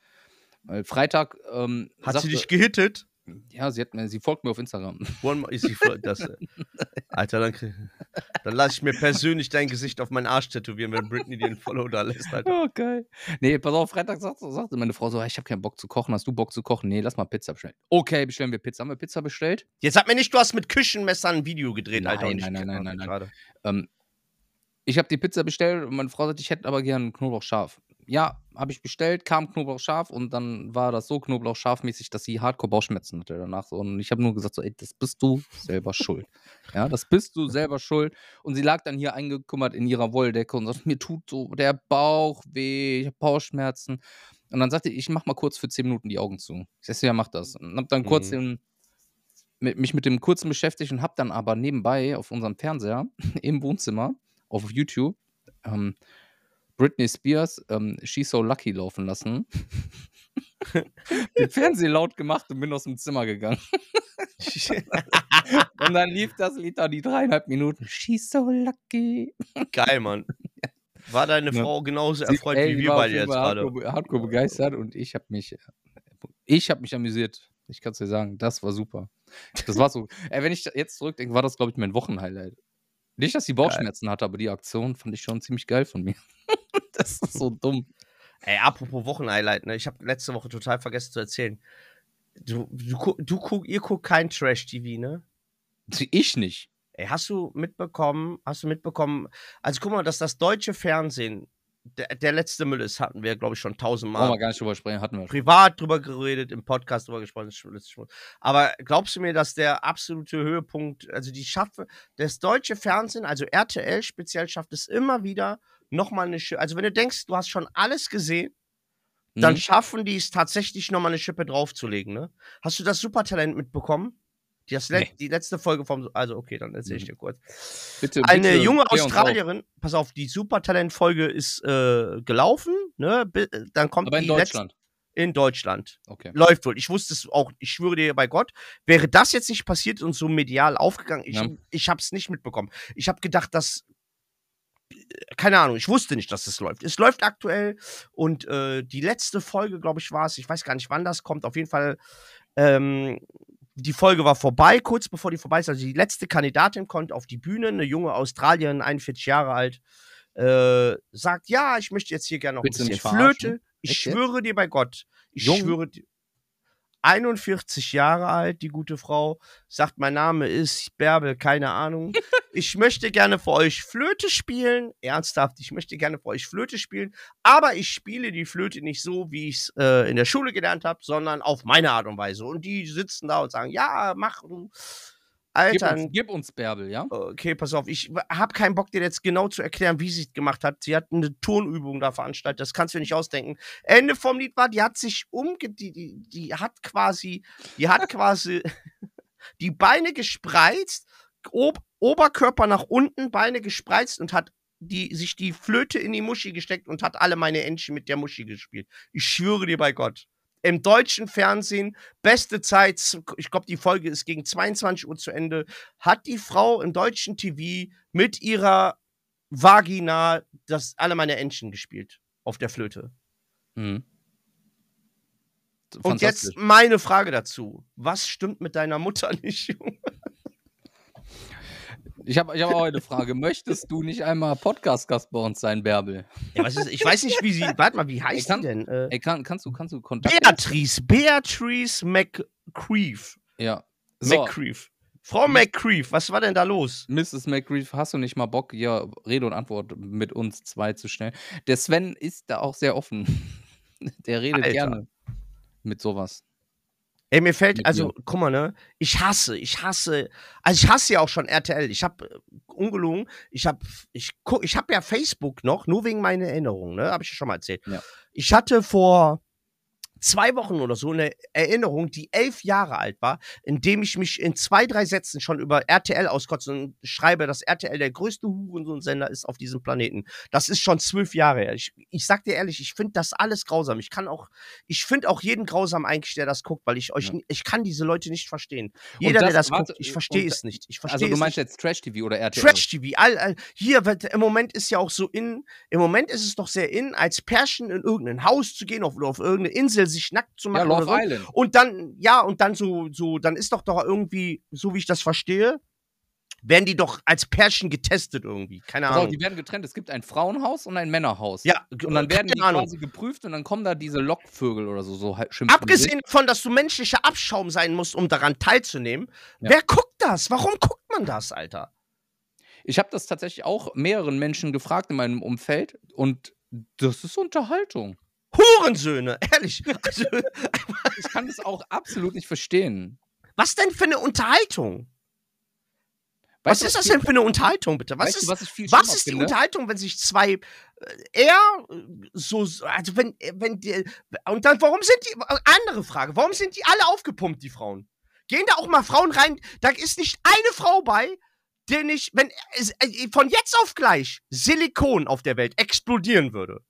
Weil Freitag ähm, Hat sagte, sie dich gehittet? Ja, sie, hat mir, sie folgt mir auf Instagram. One more, sie voll- das, äh, Alter, dann, dann lasse ich mir persönlich dein Gesicht auf meinen Arsch tätowieren, wenn Britney dir ein Follow da lässt, Alter. Oh, geil. Nee, pass auf, Freitag sagte, sagte meine Frau so, ich habe keinen Bock zu kochen. Hast du Bock zu kochen? Nee, lass mal Pizza bestellen. Okay, bestellen wir Pizza. Haben wir Pizza bestellt? Jetzt sag mir nicht, du hast mit Küchenmessern ein Video gedreht, Alter. Nein, ich nein, nein, nein, nein, nein. gerade. Ähm, ich habe die Pizza bestellt und meine Frau sagt, ich hätte aber gern Knoblauch scharf. Ja, habe ich bestellt, kam Knoblauch scharf und dann war das so Knoblauch scharfmäßig, dass sie hardcore Bauchschmerzen hatte danach. So. Und ich habe nur gesagt, so, ey, das bist du selber schuld. Ja, das bist du selber schuld. Und sie lag dann hier eingekümmert in ihrer Wolldecke und sagt, mir tut so der Bauch weh, ich habe Bauchschmerzen. Und dann sagte ich, ich mach mal kurz für 10 Minuten die Augen zu. Ich sag, so, ja, mach das. Und hab dann kurz Mhm. den, mit, mich mit dem kurzen beschäftigt und hab dann aber nebenbei auf unserem Fernseher im Wohnzimmer auf YouTube ähm, Britney Spears ähm, She's So Lucky laufen lassen. den Fernseher laut gemacht und bin aus dem Zimmer gegangen. Und dann lief das Lied da die dreieinhalb Minuten. She's so lucky. Geil, Mann. War deine Ja. Frau genauso Sie- erfreut ey, wie wir beide jetzt gerade? Hardcore, hardcore begeistert und ich habe mich, ich habe mich amüsiert. Ich kann es dir sagen, das war super. Das war so. Ey, wenn ich jetzt zurückdenke, war das, glaube ich, mein Wochenhighlight. Nicht, dass sie Bauchschmerzen hatte, aber die Aktion fand ich schon ziemlich geil von mir. das ist so dumm. Ey, apropos Wochenhighlight, ne? Ich habe letzte Woche total vergessen zu erzählen. Du, du, du guck, ihr guckt kein Trash-TV, ne? Ich nicht. Ey, hast du mitbekommen, hast du mitbekommen, also guck mal, dass das deutsche Fernsehen der, der letzte Müll ist, hatten wir, glaube ich, schon tausendmal. wir gar nicht drüber sprechen, hatten wir schon. privat drüber geredet, im Podcast drüber gesprochen. Aber glaubst du mir, dass der absolute Höhepunkt, also die schaffe, das deutsche Fernsehen, also RTL speziell, schafft es immer wieder nochmal eine Schippe. Also wenn du denkst, du hast schon alles gesehen, dann Mhm. schaffen die es tatsächlich nochmal eine Schippe draufzulegen, ne? Hast du das Supertalent mitbekommen? Die, le Nee. die letzte Folge vom, also okay, dann erzähle ich Mhm. dir kurz. Bitte, Eine bitte, junge uns auf. Australierin, pass auf, die Supertalent-Folge ist äh, gelaufen, ne? Dann kommt Aber in die letzte- Deutschland. in Deutschland. Okay. Läuft wohl. Ich wusste es auch, ich schwöre dir bei Gott, wäre das jetzt nicht passiert und so medial aufgegangen, ich, Ja. ich habe es nicht mitbekommen. Ich habe gedacht, dass keine Ahnung, ich wusste nicht, dass es läuft. Es läuft aktuell und äh, die letzte Folge, glaube ich, war es. Ich weiß gar nicht, wann das kommt. Auf jeden Fall, ähm, die Folge war vorbei, kurz bevor die vorbei ist. Also die letzte Kandidatin kommt auf die Bühne, eine junge Australierin, 41 Jahre alt, äh, sagt, ja, ich möchte jetzt hier gerne noch Willst ein bisschen? Flöte. Ich Echt schwöre dir bei Gott. Ich Jung? schwöre dir. 41 Jahre alt, die gute Frau, sagt, mein Name ist Bärbel, keine Ahnung. Ich möchte gerne für euch Flöte spielen. Ernsthaft, ich möchte gerne für euch Flöte spielen. Aber ich spiele die Flöte nicht so, wie ich es äh, in der Schule gelernt habe, sondern auf meine Art und Weise. Und die sitzen da und sagen, ja, mach du. Gib Alter, uns, gib uns Bärbel, ja? Okay, pass auf, ich habe keinen Bock, dir jetzt genau zu erklären, wie sie es gemacht hat. Sie hat eine Turnübung da veranstaltet, das kannst du dir nicht ausdenken. Ende vom Lied war, die hat sich umge... Die, die, die hat quasi... Die hat quasi die Beine gespreizt, Ob Oberkörper nach unten, Beine gespreizt und hat die, sich die Flöte in die Muschi gesteckt und hat alle meine Entchen mit der Muschi gespielt. Ich schwöre dir bei Gott. Im deutschen Fernsehen, beste Zeit, ich glaube, die Folge ist gegen 22 Uhr zu Ende, hat die Frau im deutschen TV mit ihrer Vagina das alle meine Entchen gespielt auf der Flöte. Mhm. Und jetzt meine Frage dazu. Was stimmt mit deiner Mutter nicht, Junge? Ich habe ich hab auch eine Frage. Möchtest du nicht einmal Podcast-Gast bei uns sein, Bärbel? Ja, was ist, ich weiß nicht, wie sie. Warte mal, wie heißt sie denn? Äh, Ey, kann, kannst du, kannst du Kontakt? Beatrice. Beatrice McCreeve. Ja. So, McCreeve. Frau McCreeve, was war denn da los? Mrs. McGrief, hast du nicht mal Bock, hier Rede und Antwort mit uns zwei zu stellen? Der Sven ist da auch sehr offen. Der redet Alter. gerne mit sowas. Ey, mir fällt, also, guck mal, ne? Ich hasse, ich hasse, also ich hasse ja auch schon RTL. Ich hab, äh, ungelogen, ich hab, ich guck, ich hab ja Facebook noch, nur wegen meiner Erinnerung, ne? Hab ich ja schon mal erzählt. Ja. Ich hatte vor zwei Wochen oder so eine Erinnerung, die elf Jahre alt war, in dem ich mich in zwei, drei Sätzen schon über RTL auskotze und schreibe, dass RTL der größte Hurensender ist auf diesem Planeten. Das ist schon zwölf Jahre her. Ich, ich sag dir ehrlich, ich finde das alles grausam. Ich kann auch, ich finde auch jeden grausam eigentlich, der das guckt, weil ich euch, Ja. ich kann diese Leute nicht verstehen. Jeder, der das- das warte, guckt, ich verstehe es nicht. Ich Also verstehe du es meinst nicht. jetzt Trash-TV oder RTL? Trash-TV, all, all, hier, wird- im Moment ist ja auch so in, im Moment ist es doch sehr in, als Pärchen in irgendein Haus zu gehen auf, oder auf irgendeine Insel, sich nackt zu Ja, machen. Love oder so. Island. Und dann, ja, und dann so, so, dann ist doch doch irgendwie, so wie ich das verstehe, werden die doch als Pärchen getestet irgendwie. Keine Ahnung. die werden getrennt. Es gibt ein Frauenhaus und ein Männerhaus. ja, Und dann werden die Ahnung. quasi geprüft und dann kommen da diese Lockvögel oder so, so schimpfen. Abgesehen davon, dass du menschlicher Abschaum sein musst, um daran teilzunehmen. Ja. Wer guckt das? Warum guckt man das, Alter? Ich habe das tatsächlich auch mehreren Menschen gefragt in meinem Umfeld und das ist Unterhaltung. Hurensöhne, ehrlich. Also, Ich kann das auch absolut nicht verstehen. was denn für eine Unterhaltung? Was Weißt du, ist das denn für eine Unterhaltung, bitte? Was weißt du, ist, was was ist die finde? Unterhaltung, wenn sich zwei äh, er äh, so, so- also wenn, äh, wenn die, und dann, warum sind die, andere Frage, warum sind die alle aufgepumpt, die Frauen? Gehen da auch mal Frauen rein, da ist nicht eine Frau bei, der nicht, wenn äh, von jetzt auf gleich Silikon auf der Welt explodieren würde,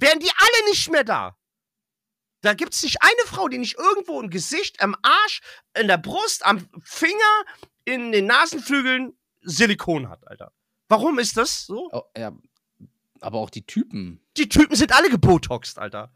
wären die alle nicht mehr da. Da gibt es nicht eine Frau, die nicht irgendwo im Gesicht, am Arsch, in der Brust, am Finger, in den Nasenflügeln Silikon hat, Alter. Warum ist das so? Oh, ja, aber auch die Typen. Die Typen sind alle gebotoxt, Alter.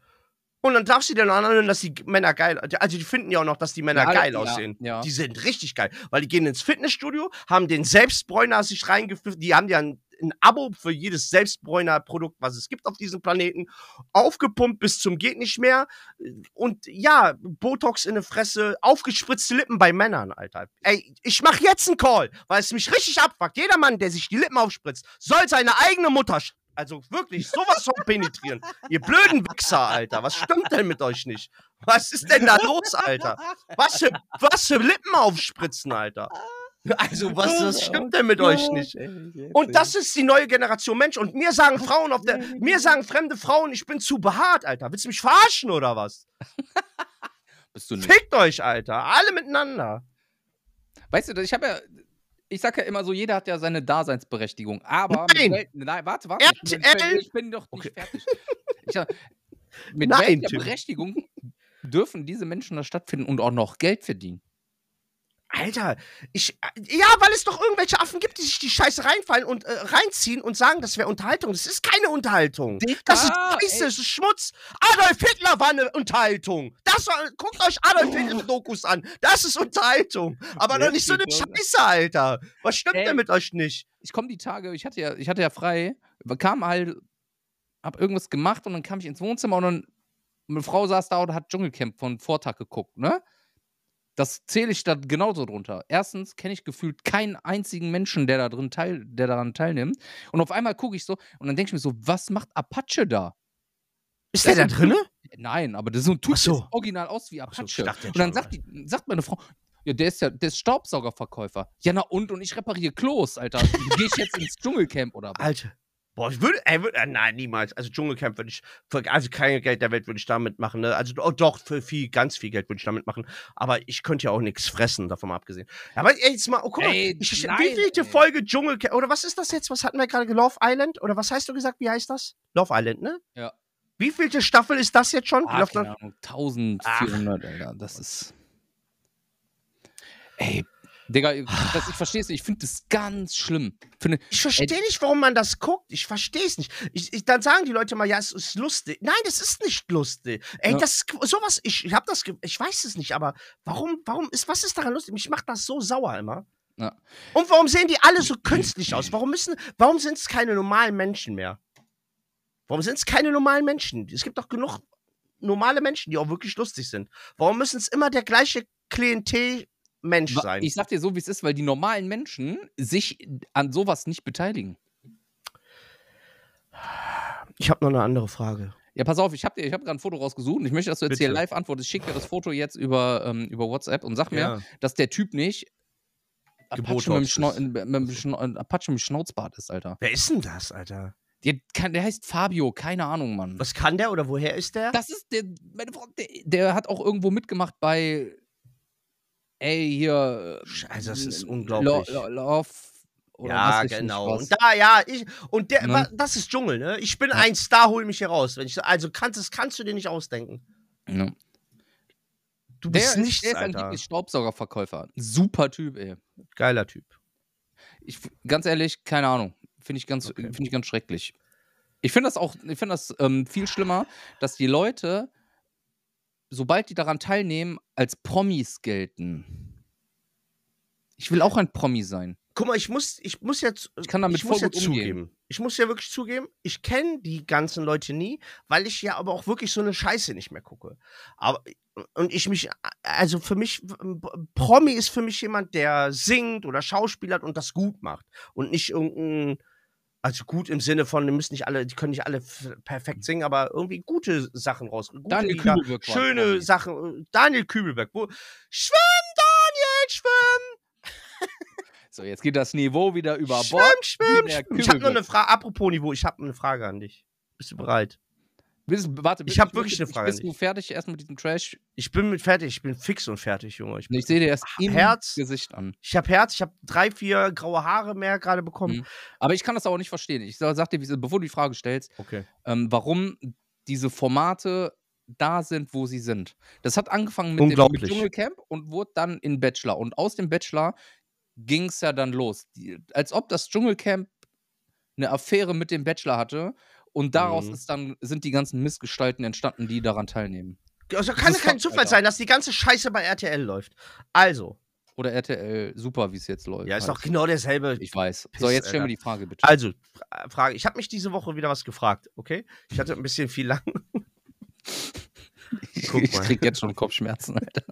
Und dann darfst du dir noch anhören, dass die Männer geil, also die finden ja auch noch, dass die Männer Ja, geil ja, aussehen. ja. Die sind richtig geil, weil die gehen ins Fitnessstudio, haben den Selbstbräuner sich reingepfiffen, die haben ja ein, ein Abo für jedes Selbstbräuner-Produkt, was es gibt auf diesem Planeten, aufgepumpt bis zum geht nicht mehr und ja, Botox in der Fresse, aufgespritzte Lippen bei Männern, Alter. Ey, ich mach jetzt einen Call, weil es mich richtig abfuckt. Jeder Mann, der sich die Lippen aufspritzt, soll seine eigene Mutter, also wirklich sowas von penetrieren. Ihr blöden Wichser, Alter. Was stimmt denn mit euch nicht? Was ist denn da los, Alter? Was für, was für Lippen aufspritzen, Alter? Also, was, was stimmt denn mit euch nicht? Und das ist die neue Generation Mensch. Und mir sagen Frauen auf der, mir sagen fremde Frauen, ich bin zu behaart, Alter. Willst du mich verarschen oder was? Bist du nicht. Fickt euch, Alter. Alle miteinander. Weißt du, ich habe ja, ich sag ja immer so, jeder hat ja seine Daseinsberechtigung. Aber Nein. wel- nein, warte, warte. Ich bin, ich RTL? bin, ich bin doch nicht Okay. fertig. Ich, mit Nein, welcher. Berechtigung dürfen diese Menschen da stattfinden und auch noch Geld verdienen? Alter, ich. äh, Ja, weil es doch irgendwelche Affen gibt, die sich die Scheiße reinfallen und äh, reinziehen und sagen, das wäre Unterhaltung. Das ist keine Unterhaltung. Das ist Scheiße, das ist Schmutz. Adolf Hitler war eine Unterhaltung. Das war, guckt euch Adolf Hitler-Dokus an. Das ist Unterhaltung. Aber doch nicht so eine? Scheiße, Alter. Was stimmt Ey. denn mit euch nicht? Ich komme die Tage, ich hatte ja, ich hatte ja frei, kam halt, hab irgendwas gemacht und dann kam ich ins Wohnzimmer und dann eine Frau saß da und hat Dschungelcamp von Vortag geguckt, ne? Das zähle ich da genauso drunter. Erstens kenne ich gefühlt keinen einzigen Menschen, der da drin teil, der daran teilnimmt. Und auf einmal gucke ich so und dann denke ich mir so, was macht Apache da? Ist der der da drinne? Nein, aber das ist so ein Typ, so. der original aus wie so, Apache. jetzt und dann sagt, die, sagt meine Frau, ja, der ist ja, der ist Staubsaugerverkäufer. Ja, na und? Und ich repariere Klos, Alter. Gehe ich jetzt ins Dschungelcamp oder was? Alter. Boah, ich würde, ey, würd, äh, nein, niemals. Also Dschungelcamp würde ich, für, also kein Geld der Welt würde ich damit machen. Ne? Also oh, doch, für viel, ganz viel Geld würde ich damit machen. Aber ich könnte ja auch nichts fressen, davon mal abgesehen. Aber ey, jetzt mal, oh, guck mal, Ey, ich, nein, wie vielte ey. Folge Dschungelcamp, oder was ist das jetzt? Was hatten wir gerade? Love Island? Oder was hast du gesagt? Wie heißt das? Love Island, ne? Ja. Wie vielte Staffel ist das jetzt schon? Ah, Ahnung, 1400, Alter. Das ist. Ey, Digga, das, ich verstehe es nicht. Ich finde das ganz schlimm. Finde, Ich verstehe nicht, warum man das guckt. Ich verstehe es nicht. Ich, ich, dann sagen die Leute mal, ja, es ist lustig. Nein, das ist nicht lustig. Ey, Ja. das sowas, ich, ich habe das, ich weiß es nicht, aber warum, warum ist, was ist daran lustig? Mich macht das so sauer immer. Ja. Und warum sehen die alle so künstlich aus? Warum müssen, warum sind es keine normalen Menschen mehr? Warum sind es keine normalen Menschen? Es gibt doch genug normale Menschen, die auch wirklich lustig sind. Warum müssen es immer der gleiche Klientel-Mensch wa- sein? ich sag dir so, wie es ist, weil die normalen Menschen sich an sowas nicht beteiligen. Ich habe noch eine andere Frage. Ja, pass auf, ich habe hab gerade ein Foto rausgesucht und ich möchte, dass du jetzt hier Bitte. live antwortest. Ich schicke dir das Foto jetzt über, ähm, über WhatsApp und sag mir, Ja. dass der Typ nicht Apache mit, dem Schnau mit, dem Schnau Apache mit Schnauzbart ist, Alter. Wer ist denn das, Alter? Der, kann, der heißt Fabio, keine Ahnung, Mann. Was kann der oder woher ist der? Das ist der, meine Frau, der, der hat auch irgendwo mitgemacht bei, ey, hier. Scheiße, das ist Lo- unglaublich. Lo- Love. Oder ja, genau. Und da, ja, ich, und der, Ne? das ist Dschungel, ne? Ich bin Ja. ein Star, hol mich hier raus. Wenn ich, also kannst, das kannst du dir nicht ausdenken. Ja. Du Der, bist ist, nichts, der ist Alter. angeblich Staubsaugerverkäufer. Super Typ, ey. Geiler Typ. Ich, ganz ehrlich, keine Ahnung. Finde ich, ganz- Okay. find ich ganz schrecklich. Ich finde das auch, ich finde das ähm, viel schlimmer, dass die Leute, sobald die daran teilnehmen, als Promis gelten. Ich will auch ein Promi sein. Guck mal, ich muss, ich muss jetzt, Ich kann damit ich voll ja gut zugeben. Ich muss ja wirklich zugeben, ich kenne die ganzen Leute nie, weil ich ja aber auch wirklich so eine Scheiße nicht mehr gucke. Aber und ich mich, also für mich, Promi ist für mich jemand, der singt oder schauspielert und das gut macht und nicht irgendein, also gut im Sinne von, die müssen nicht alle, die können nicht alle perfekt singen, aber irgendwie gute Sachen raus. Gute Daniel Lieder, Kübelberg schöne. Sachen. Daniel Kübelberg, wo schwimm Daniel, schwimm. So, jetzt geht das Niveau wieder über Schwimm, Bord. schwimm, der schwimm. Ich habe Kübelberg. eine Frage, apropos Niveau, ich habe eine Frage an dich. Bist du bereit? Bist, warte, Ich hab bist- wirklich eine bist- Frage Bist du fertig erst mit diesem Trash? Ich bin mit fertig, ich bin fix und fertig, Junge. Ich, Ich sehe dir erst im Herz. Gesicht an. ich habe Herz, ich habe drei, vier graue Haare mehr gerade bekommen. Mhm. Aber ich kann das auch nicht verstehen. Ich sag dir, bevor du die Frage stellst, Okay. ähm, warum diese Formate da sind, wo sie sind. Das hat angefangen mit dem mit. Dschungelcamp und wurde dann in Bachelor. Und aus dem Bachelor ging es ja dann los. Die, als ob das Dschungelcamp eine Affäre mit dem Bachelor hatte. Und daraus Mhm. ist dann, sind die ganzen Missgestalten entstanden, die daran teilnehmen. Also kann ist kein Zufall Alter. sein, dass die ganze Scheiße bei RTL läuft. Also, Oder RTL Super, wie es jetzt läuft. ja, ist doch heißt. genau derselbe. Ich weiß. Piss, so, jetzt stell mir Alter. die Frage bitte. Also, Fra- Frage. Ich habe mich diese Woche wieder was gefragt, okay? Ich hatte ein bisschen viel lang. guck ich mal. krieg jetzt schon Kopfschmerzen, Alter.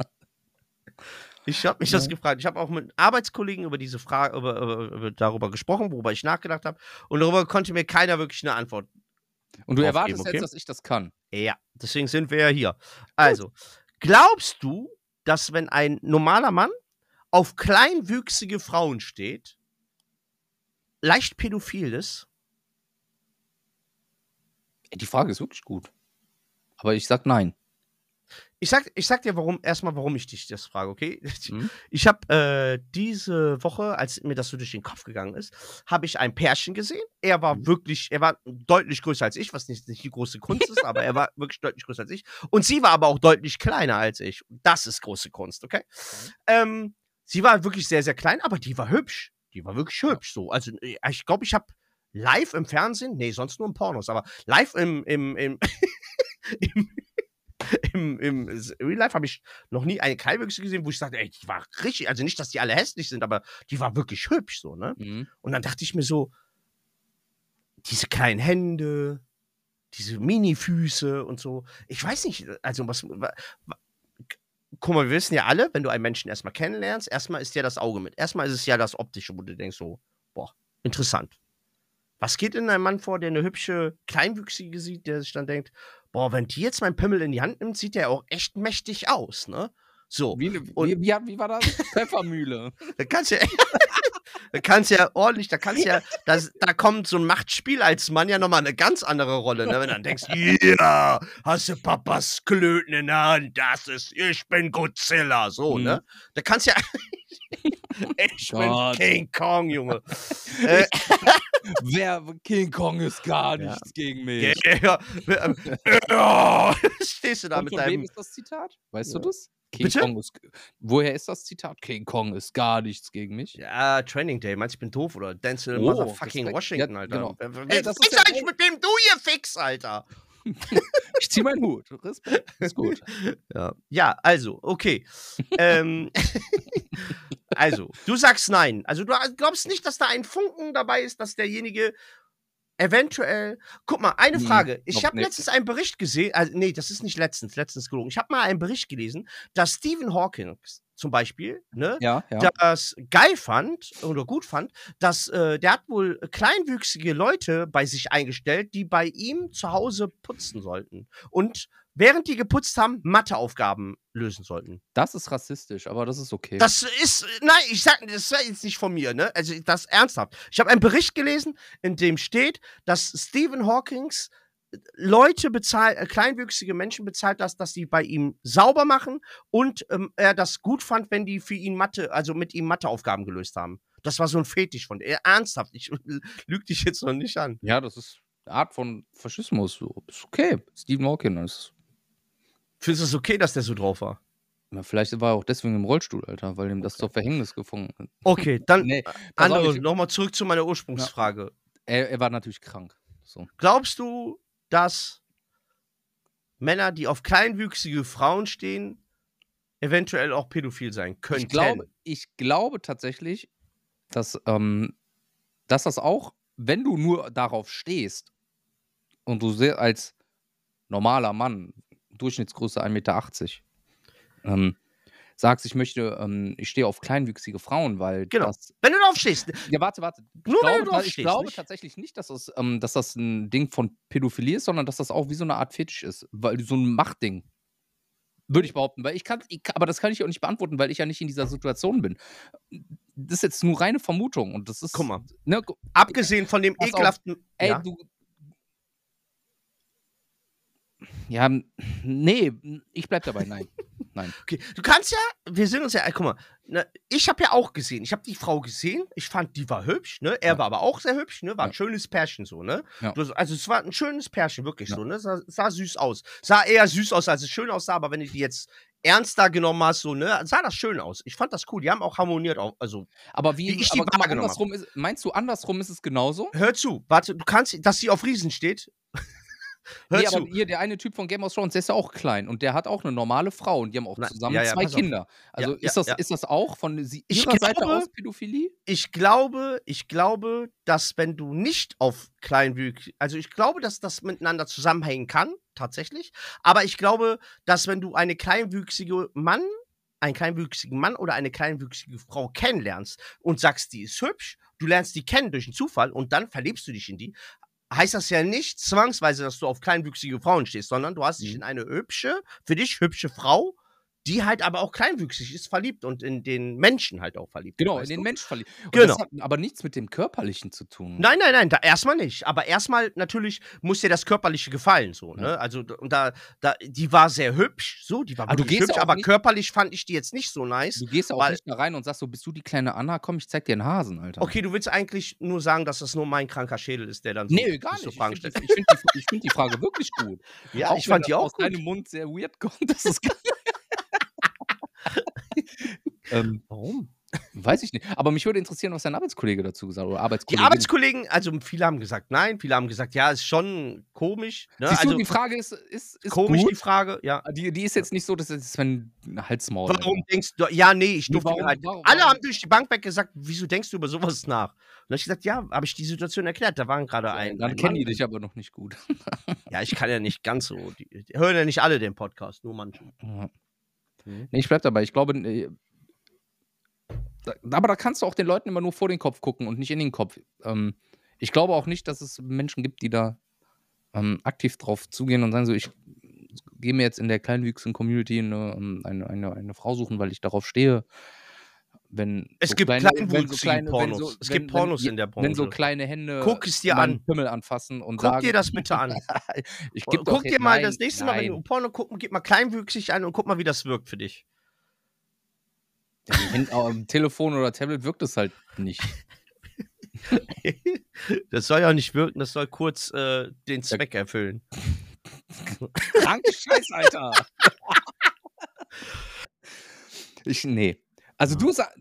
Ich habe mich das gefragt. Ich habe auch mit Arbeitskollegen über diese Frage, über, über, über, darüber gesprochen, worüber ich nachgedacht habe. Und darüber konnte mir keiner wirklich eine Antwort. Und du erwartest okay? jetzt, dass ich das kann. Ja, deswegen sind wir ja hier. Also, glaubst du, dass wenn ein normaler Mann auf kleinwüchsige Frauen steht, leicht pädophil ist? Die Frage ist wirklich gut. Aber ich sag nein. Ich sag, ich sag dir warum, erstmal, warum ich dich das frage, okay? Hm? Ich habe äh, diese Woche, als mir das so durch den Kopf gegangen ist, habe ich ein Pärchen gesehen. Er war Mhm. wirklich, er war deutlich größer als ich, was nicht, nicht die große Kunst ist, aber er war wirklich deutlich größer als ich. Und sie war aber auch deutlich kleiner als ich. Das ist große Kunst, okay? Ähm, sie war wirklich sehr, sehr klein, aber die war hübsch. Die war wirklich hübsch so. Also äh, ich glaube, ich habe live im Fernsehen, nee, sonst nur im Pornos, aber live im, im, im, im, im, im Real Life habe ich noch nie eine Kleinwüchsige gesehen, wo ich sagte, ey, die war richtig, also nicht, dass die alle hässlich sind, aber die war wirklich hübsch so, ne? Mhm. Und dann dachte ich mir so, diese kleinen Hände, diese Mini-Füße und so. Ich weiß nicht, also was. wa- wa- Guck mal, wir wissen ja alle, wenn du einen Menschen erstmal kennenlernst, erstmal ist ja das Auge mit. Erstmal ist es ja das Optische, wo du denkst so, boah, interessant. Was geht in einem Mann vor, der eine hübsche Kleinwüchsige sieht, der sich dann denkt, boah, wenn die jetzt meinen Pimmel in die Hand nimmt, sieht der auch echt mächtig aus, ne? So. Wie, Und- wie, wie, wie war das? Pfeffermühle. Da kannst du ja, da kannst ja ordentlich, da kannst du ja, das, da kommt so ein Machtspiel als Mann ja nochmal eine ganz andere Rolle, ne? Wenn du dann denkst, ja, hast du Papas Klöten in der Hand, das ist, ich bin Godzilla, so, Mhm. ne? Da kannst du ja, ich Gott. bin King Kong, Junge. äh, Wer, King Kong ist gar Ja. nichts gegen mich. ja, ja, ja, stehst du da Und mit von wem deinem, ist das Zitat? Weißt Ja. du das? King Bitte? Kong ist. Woher ist das Zitat? King Kong ist gar nichts gegen mich. ja, Training Day, meinst du, ich bin doof, oder Denzel Oh, Motherfucking Respekt. Washington, Ja, Alter. genau. Wer, Ey, das ist ja eigentlich mit wem du hier fix, Alter? Ich zieh meinen Hut. Respekt. Ist gut. Ja, ja also, okay. ähm, also, du sagst nein. Also, du glaubst nicht, dass da ein Funken dabei ist, dass derjenige eventuell. Guck mal, eine Hm, Frage. Ich noch habe letztens einen Bericht gesehen. Also, nee, das ist nicht letztens, letztens gelogen. Ich habe mal einen Bericht gelesen, dass Stephen Hawking zum Beispiel, ne, Ja, ja. das geil fand oder gut fand, dass äh, der hat wohl kleinwüchsige Leute bei sich eingestellt, die bei ihm zu Hause putzen sollten. Und während die geputzt haben, Matheaufgaben lösen sollten. Das ist rassistisch, aber das ist okay. Das ist, nein, ich sag, das war jetzt nicht von mir, ne? Also das ernsthaft. Ich habe einen Bericht gelesen, in dem steht, dass Stephen Hawkings Leute bezahlt, äh, kleinwüchsige Menschen bezahlt das, dass sie bei ihm sauber machen und ähm, er das gut fand, wenn die für ihn Mathe, also mit ihm Matheaufgaben gelöst haben. Das war so ein Fetisch von er. Ernsthaft, ich lüge dich jetzt noch nicht an. ja, das ist eine Art von Faschismus. So. Ist okay. Stephen Hawking ist. Findest du es okay, dass der so drauf war? Na, vielleicht war er auch deswegen im Rollstuhl, Alter, weil ihm das zur Verhängnis gefunden hat. Okay, dann Nee, andere, nochmal zurück zu meiner Ursprungsfrage. er, er war natürlich krank. So. Glaubst du, dass Männer, die auf kleinwüchsige Frauen stehen, eventuell auch pädophil sein könnten? Ich glaube, ich glaube tatsächlich, dass, ähm, dass das auch, wenn du nur darauf stehst und du als normaler Mann, Durchschnittsgröße 1,80 Meter, ähm, sagst, ich möchte, ähm, ich stehe auf kleinwüchsige Frauen, weil Genau. das. Wenn du darauf stehst. Ja, warte, warte. Ich Nur wenn glaube, du drauf ta- ich glaube nicht? tatsächlich nicht, dass das, ähm, dass das ein Ding von Pädophilie ist, sondern dass das auch wie so eine Art Fetisch ist. Weil so ein Machtding. Würde ich behaupten, weil ich kann, ich, aber das kann ich auch nicht beantworten, weil ich ja nicht in dieser Situation bin. Das ist jetzt nur reine Vermutung und das ist. Guck mal. Ne, Abgesehen von dem Pass auf. ekelhaften. ey, ja? du. Ja, nee, ich bleib dabei, nein. Nein. Okay. Du kannst ja, wir sind uns ja, guck mal, ne, ich habe ja auch gesehen, ich habe die Frau gesehen, ich fand, die war hübsch, ne? Er Ja. war aber auch sehr hübsch, ne? War ein Ja. schönes Pärchen so, ne? Ja. Also es war ein schönes Pärchen, wirklich so, ne? Sah, sah süß aus. Sah eher süß aus, als es schön aussah, aber wenn du die jetzt ernster genommen hast, so, ne, sah das schön aus. Ich fand das cool. Die haben auch harmoniert, auch, also Aber wie, Wie ich die aber wahrgenommen hab. andersrum ist, meinst du, andersrum ist es genauso? hör zu, warte, du kannst, dass sie auf Riesen steht. Hör nee, zu. aber hier, der eine Typ von Game of Thrones, der ist ja auch klein und der hat auch eine normale Frau und die haben auch Na, zusammen ja, ja, zwei. Kinder. Also Ja, ist, das, ist das auch von sie, Ich ihrer Seite glaube- aus Pädophilie? ich glaube, ich glaube, dass wenn du nicht auf kleinwüchsig, also ich glaube, dass das miteinander zusammenhängen kann, tatsächlich. Aber ich glaube, dass wenn du eine kleinwüchsige Mann, einen kleinwüchsigen Mann oder eine kleinwüchsige Frau kennenlernst und sagst, die ist hübsch, du lernst die kennen durch einen Zufall und dann verliebst du dich in die, heißt das ja nicht zwangsweise, dass du auf kleinwüchsige Frauen stehst, sondern du hast dich Mhm. in eine hübsche, für dich hübsche Frau die halt aber auch kleinwüchsig ist, verliebt und in den Menschen halt auch verliebt. Genau, in den du? Mensch verliebt. Und Genau. Das hat aber nichts mit dem Körperlichen zu tun. Nein, nein, nein, da erstmal nicht. Aber erstmal natürlich muss dir das Körperliche gefallen, so, ne? Ja. Also, und da, da, die war sehr hübsch, so, die war Aber wirklich hübsch, aber nicht- körperlich fand ich die jetzt nicht so nice. Du gehst auch Weil- nicht da rein und sagst so, bist du die kleine Anna? Komm, ich zeig dir einen Hasen, Alter. Okay, du willst eigentlich nur sagen, dass das nur mein kranker Schädel ist, der dann so, Nee, gar nicht. so Fragen ich stellt. finde die, ich find die, find die Frage wirklich gut. Ja, Auch ich fand die auch aus gut. deinem Mund sehr weird kommt. Das ist geil. Ähm, Warum? weiß ich nicht. Aber mich würde interessieren, was dein Arbeitskollege dazu gesagt hat. Oder Die Arbeitskollege. Arbeitskollegen, also viele haben gesagt nein, viele haben gesagt, ja, ist schon komisch. Ne? Siehst also du, die Frage ist, ist, ist komisch gut. die Frage, ja. Die, die ist jetzt nicht so, dass es wenn ein Halsmaul. Warum denkst du, ja, nee, ich durfte warum- halt. warum- alle warum- haben durch die Bank weg gesagt, wieso denkst du über sowas nach? Und dann hab ich gesagt, ja, habe ich die Situation erklärt. Da waren gerade ein. Dann ein kennen die Mann- dich aber noch nicht gut. Ja, ich kann ja nicht ganz so. Die, die hören ja nicht alle den Podcast, nur manche. Ja. Mhm. Nee, ich bleib dabei. Ich glaube, nee, da, aber da kannst du auch den Leuten immer nur vor den Kopf gucken und nicht in den Kopf. Ähm, ich glaube auch nicht, dass es Menschen gibt, die da ähm, aktiv drauf zugehen und sagen so, ich gehe mir jetzt in der kleinwüchsigen Community eine, ähm, eine, eine, eine Frau suchen, weil ich darauf stehe. Wenn Es so gibt kleine, wenn so kleine, wenn Pornos. so, es wenn, gibt Pornos wenn, in der Wenn so Branche. kleine Hände Guck es dir an. Pimmel anfassen und Guck sagen, dir das bitte an. ich geb Guck dir mal nein, das nächste Mal, wenn nein. du Porno guckst, gib mal kleinwüchsig an und guck mal, wie das wirkt für dich. Am Telefon oder Tablet wirkt es halt nicht. das soll ja auch nicht wirken, das soll kurz äh, den Zweck erfüllen. Kranke Scheiß, Alter. ich, nee. Also du sagst,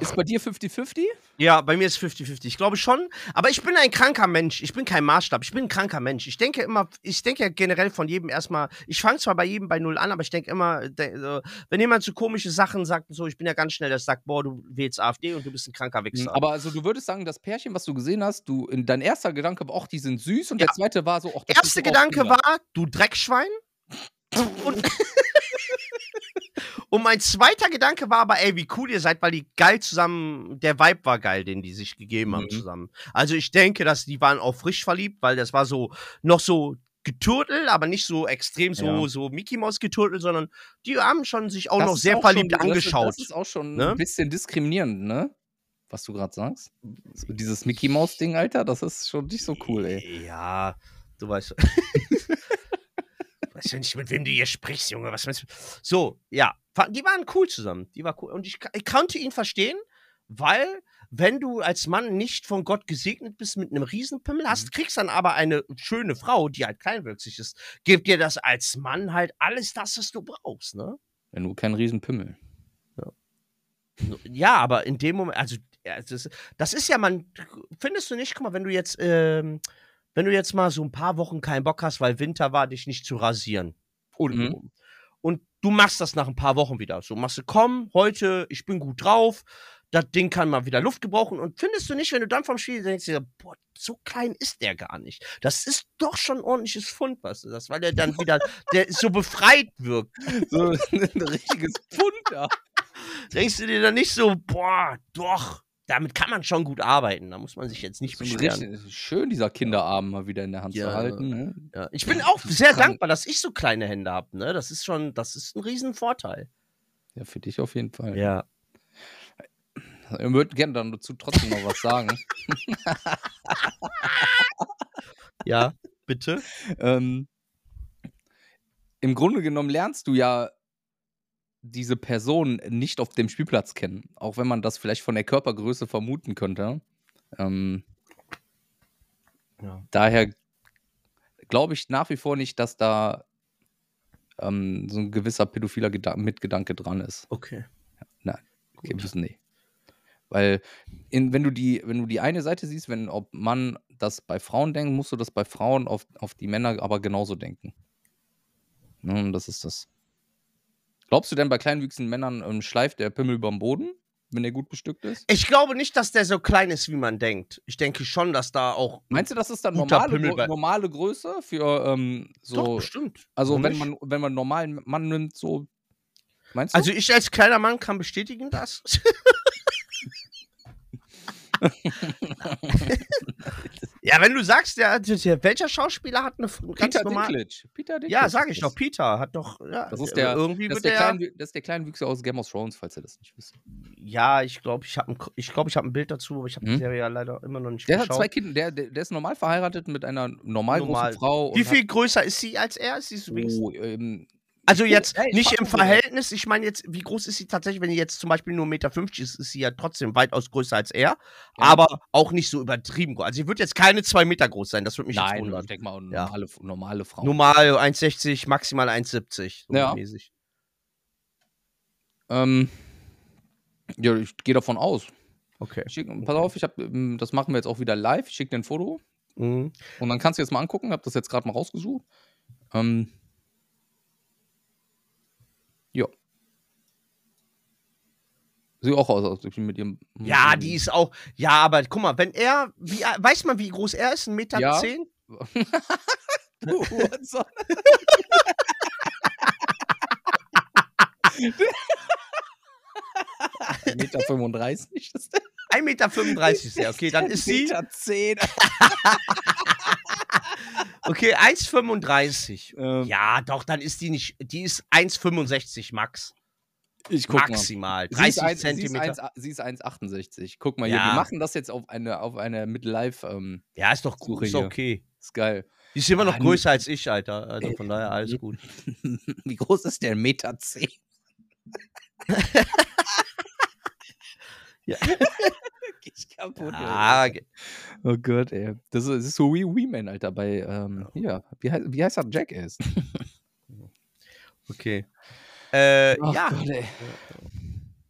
ist bei dir 50-50? Ja, bei mir ist 50-50. Ich glaube schon. Aber ich bin ein kranker Mensch. Ich bin kein Maßstab. Ich bin ein kranker Mensch. Ich denke immer, ich denke ja generell von jedem erstmal, ich fange zwar bei jedem bei Null an, aber ich denke immer, so, wenn jemand so komische Sachen sagt, so, ich bin ja ganz schnell, der sagt, boah, du wählst AfD und du bist ein kranker Wichser. Aber also du würdest sagen, das Pärchen, was du gesehen hast, du, in, dein erster Gedanke war, auch die sind süß und Ja. der zweite war so, auch Der erste Gedanke war, du Dreckschwein. Und, und mein zweiter Gedanke war aber, ey, wie cool ihr seid, weil die geil zusammen, der Vibe war geil, den die sich gegeben haben Mhm. zusammen. Also ich denke, dass die waren auch frisch verliebt, weil das war so, noch so geturtelt, aber nicht so extrem so, Ja. so Mickey Mouse geturtelt, sondern die haben schon sich auch Das noch sehr auch verliebt schon, angeschaut. Das ist, das ist auch schon Ne? ein bisschen diskriminierend, ne? Was du gerade sagst. So dieses Mickey Mouse Ding, Alter, das ist schon nicht so cool, ey. Ja, du weißt. weißt ja nicht, mit wem du hier sprichst, Junge. Was meinst du? So, ja. Die waren cool zusammen. Die war cool. Und ich, ich konnte ihn verstehen, weil, wenn du als Mann nicht von Gott gesegnet bist mit einem Riesenpimmel hast, kriegst dann aber eine schöne Frau, die halt kleinwüchsig ist, gibt dir das als Mann halt alles das, was du brauchst, ne? Wenn du kein Riesenpimmel. So, Ja, aber in dem Moment, also ja, das, ist- das ist ja, man, findest du nicht, guck mal, wenn du jetzt, ähm, wenn du jetzt mal so ein paar Wochen keinen Bock hast, weil Winter war, dich nicht zu rasieren. Untenrum. Und du machst das nach ein paar Wochen wieder. So machst du, komm, heute, ich bin gut drauf, das Ding kann mal wieder Luft gebrauchen. Und findest du nicht, wenn du dann vom Spiel denkst, dir, boah, so klein ist der gar nicht. Das ist doch schon ein ordentliches Pfund, weißt du das, weil der dann wieder, der so befreit wirkt. So ein richtiges Pfund da. denkst du dir dann nicht so, boah, doch, damit kann man schon gut arbeiten. Da muss man sich jetzt nicht beschweren. schön, dieser Kinderarm mal wieder in der Hand Ja. zu halten. Ne? Ja. Ich bin auch sehr Krank. dankbar, dass ich so kleine Hände habe. Ne? Das ist schon, das ist ein Riesenvorteil. Ja, für dich auf jeden Fall. Ja. Ich würde gerne dann dazu trotzdem noch was sagen. Ja, bitte. ähm, Im Grunde genommen lernst du ja diese Person nicht auf dem Spielplatz kennen, auch wenn man das vielleicht von der Körpergröße vermuten könnte. Ähm, Ja. daher glaube ich nach wie vor nicht, dass da ähm, so ein gewisser pädophiler Gedan Mitgedanke dran ist. Okay. Okay, das nee. Weil in, wenn du die, wenn du die eine Seite siehst, wenn ob man das bei Frauen denkt, musst du das bei Frauen auf, auf die Männer aber genauso denken. Ne, und das ist das. Glaubst du denn bei kleinwüchsigen Männern ähm, schleift der Pimmel über dem Boden, wenn der gut bestückt ist? Ich glaube nicht, dass der so klein ist, wie man denkt. Ich denke schon, dass da auch. Meinst du, das ist dann normale, normale Größe für ähm, so? Doch, bestimmt. also Warum wenn man, wenn man einen normalen Mann nimmt, so. Meinst du? Also ich als kleiner Mann kann bestätigen das. ja, wenn du sagst, der, der, welcher Schauspieler hat eine Peter. Dinklage. Peter Dinklage. Ja, sag ist ich doch. Peter hat doch. Ja, Das ist äh, der, irgendwie das, der der. kleine, das ist der kleine Wüchse aus Game of Thrones, falls ihr das nicht wisst. Ja, ich glaube, ich habe ein, ich glaub, ich hab ein Bild dazu, aber ich habe Hm? die Serie ja leider immer noch nicht Der hat geschaut. zwei Kinder, der, der, der ist normal verheiratet mit einer normal, Normal. großen Frau. Wie viel größer ist sie als er? Ist sie Hat, wenigstens- oh, ähm, Also jetzt nicht im. Verhältnis, ich meine jetzt, wie groß ist sie tatsächlich, wenn sie jetzt zum Beispiel nur 1,50 Meter ist, ist sie ja trotzdem weitaus größer als er, Ja. aber auch nicht so übertrieben groß. Also sie wird jetzt keine 2 Meter groß sein, das würde mich jetzt nein, wundern. ich denke mal, Ja. normale, normale Frau. Normal 1,60, maximal 1,70. So Ja. mäßig. Ähm, ja, ich gehe davon aus. Okay. Ich schick, pass auf, ich hab, ähm, das machen wir jetzt auch wieder live. Ich schicke dir ein Foto Mhm. und dann kannst du jetzt mal angucken. Hab das jetzt gerade mal rausgesucht. Ähm, ja. Sieht auch aus, als mit ihrem. Ja, die ist auch. Ja, aber guck mal, wenn er. Wie, weiß man, wie groß er ist? 1,10 Meter? Ja. Zehn? Du Hurensohn. Meter 35 ist der. 1,35 Meter ist er. Okay, dann ist sie. Meter 10. Okay, 1,35. Ähm, Ja, doch, dann ist die nicht. Die ist 1,65 max. Ich guck mal. Maximal. Sie ist 30 ein- Zentimeter. Sie ist 1 sie ist 1,68. Guck mal hier, Ja. wir machen das jetzt auf eine, auf eine mit Live. Ähm, Ja, ist doch gut. Ist okay. ist geil. Die ist immer noch Ah, größer als ich, Alter. Also von daher alles gut. Wie groß ist der? Meter 10. Ja. Geh ich kaputt. Ah, ge- Oh Gott, ey. Das ist, das ist so wie Wee-Man, Alter, bei, ähm, hier, wie, heißt, wie heißt er? Jackass. okay. Äh, Ach ja. Gott, ey.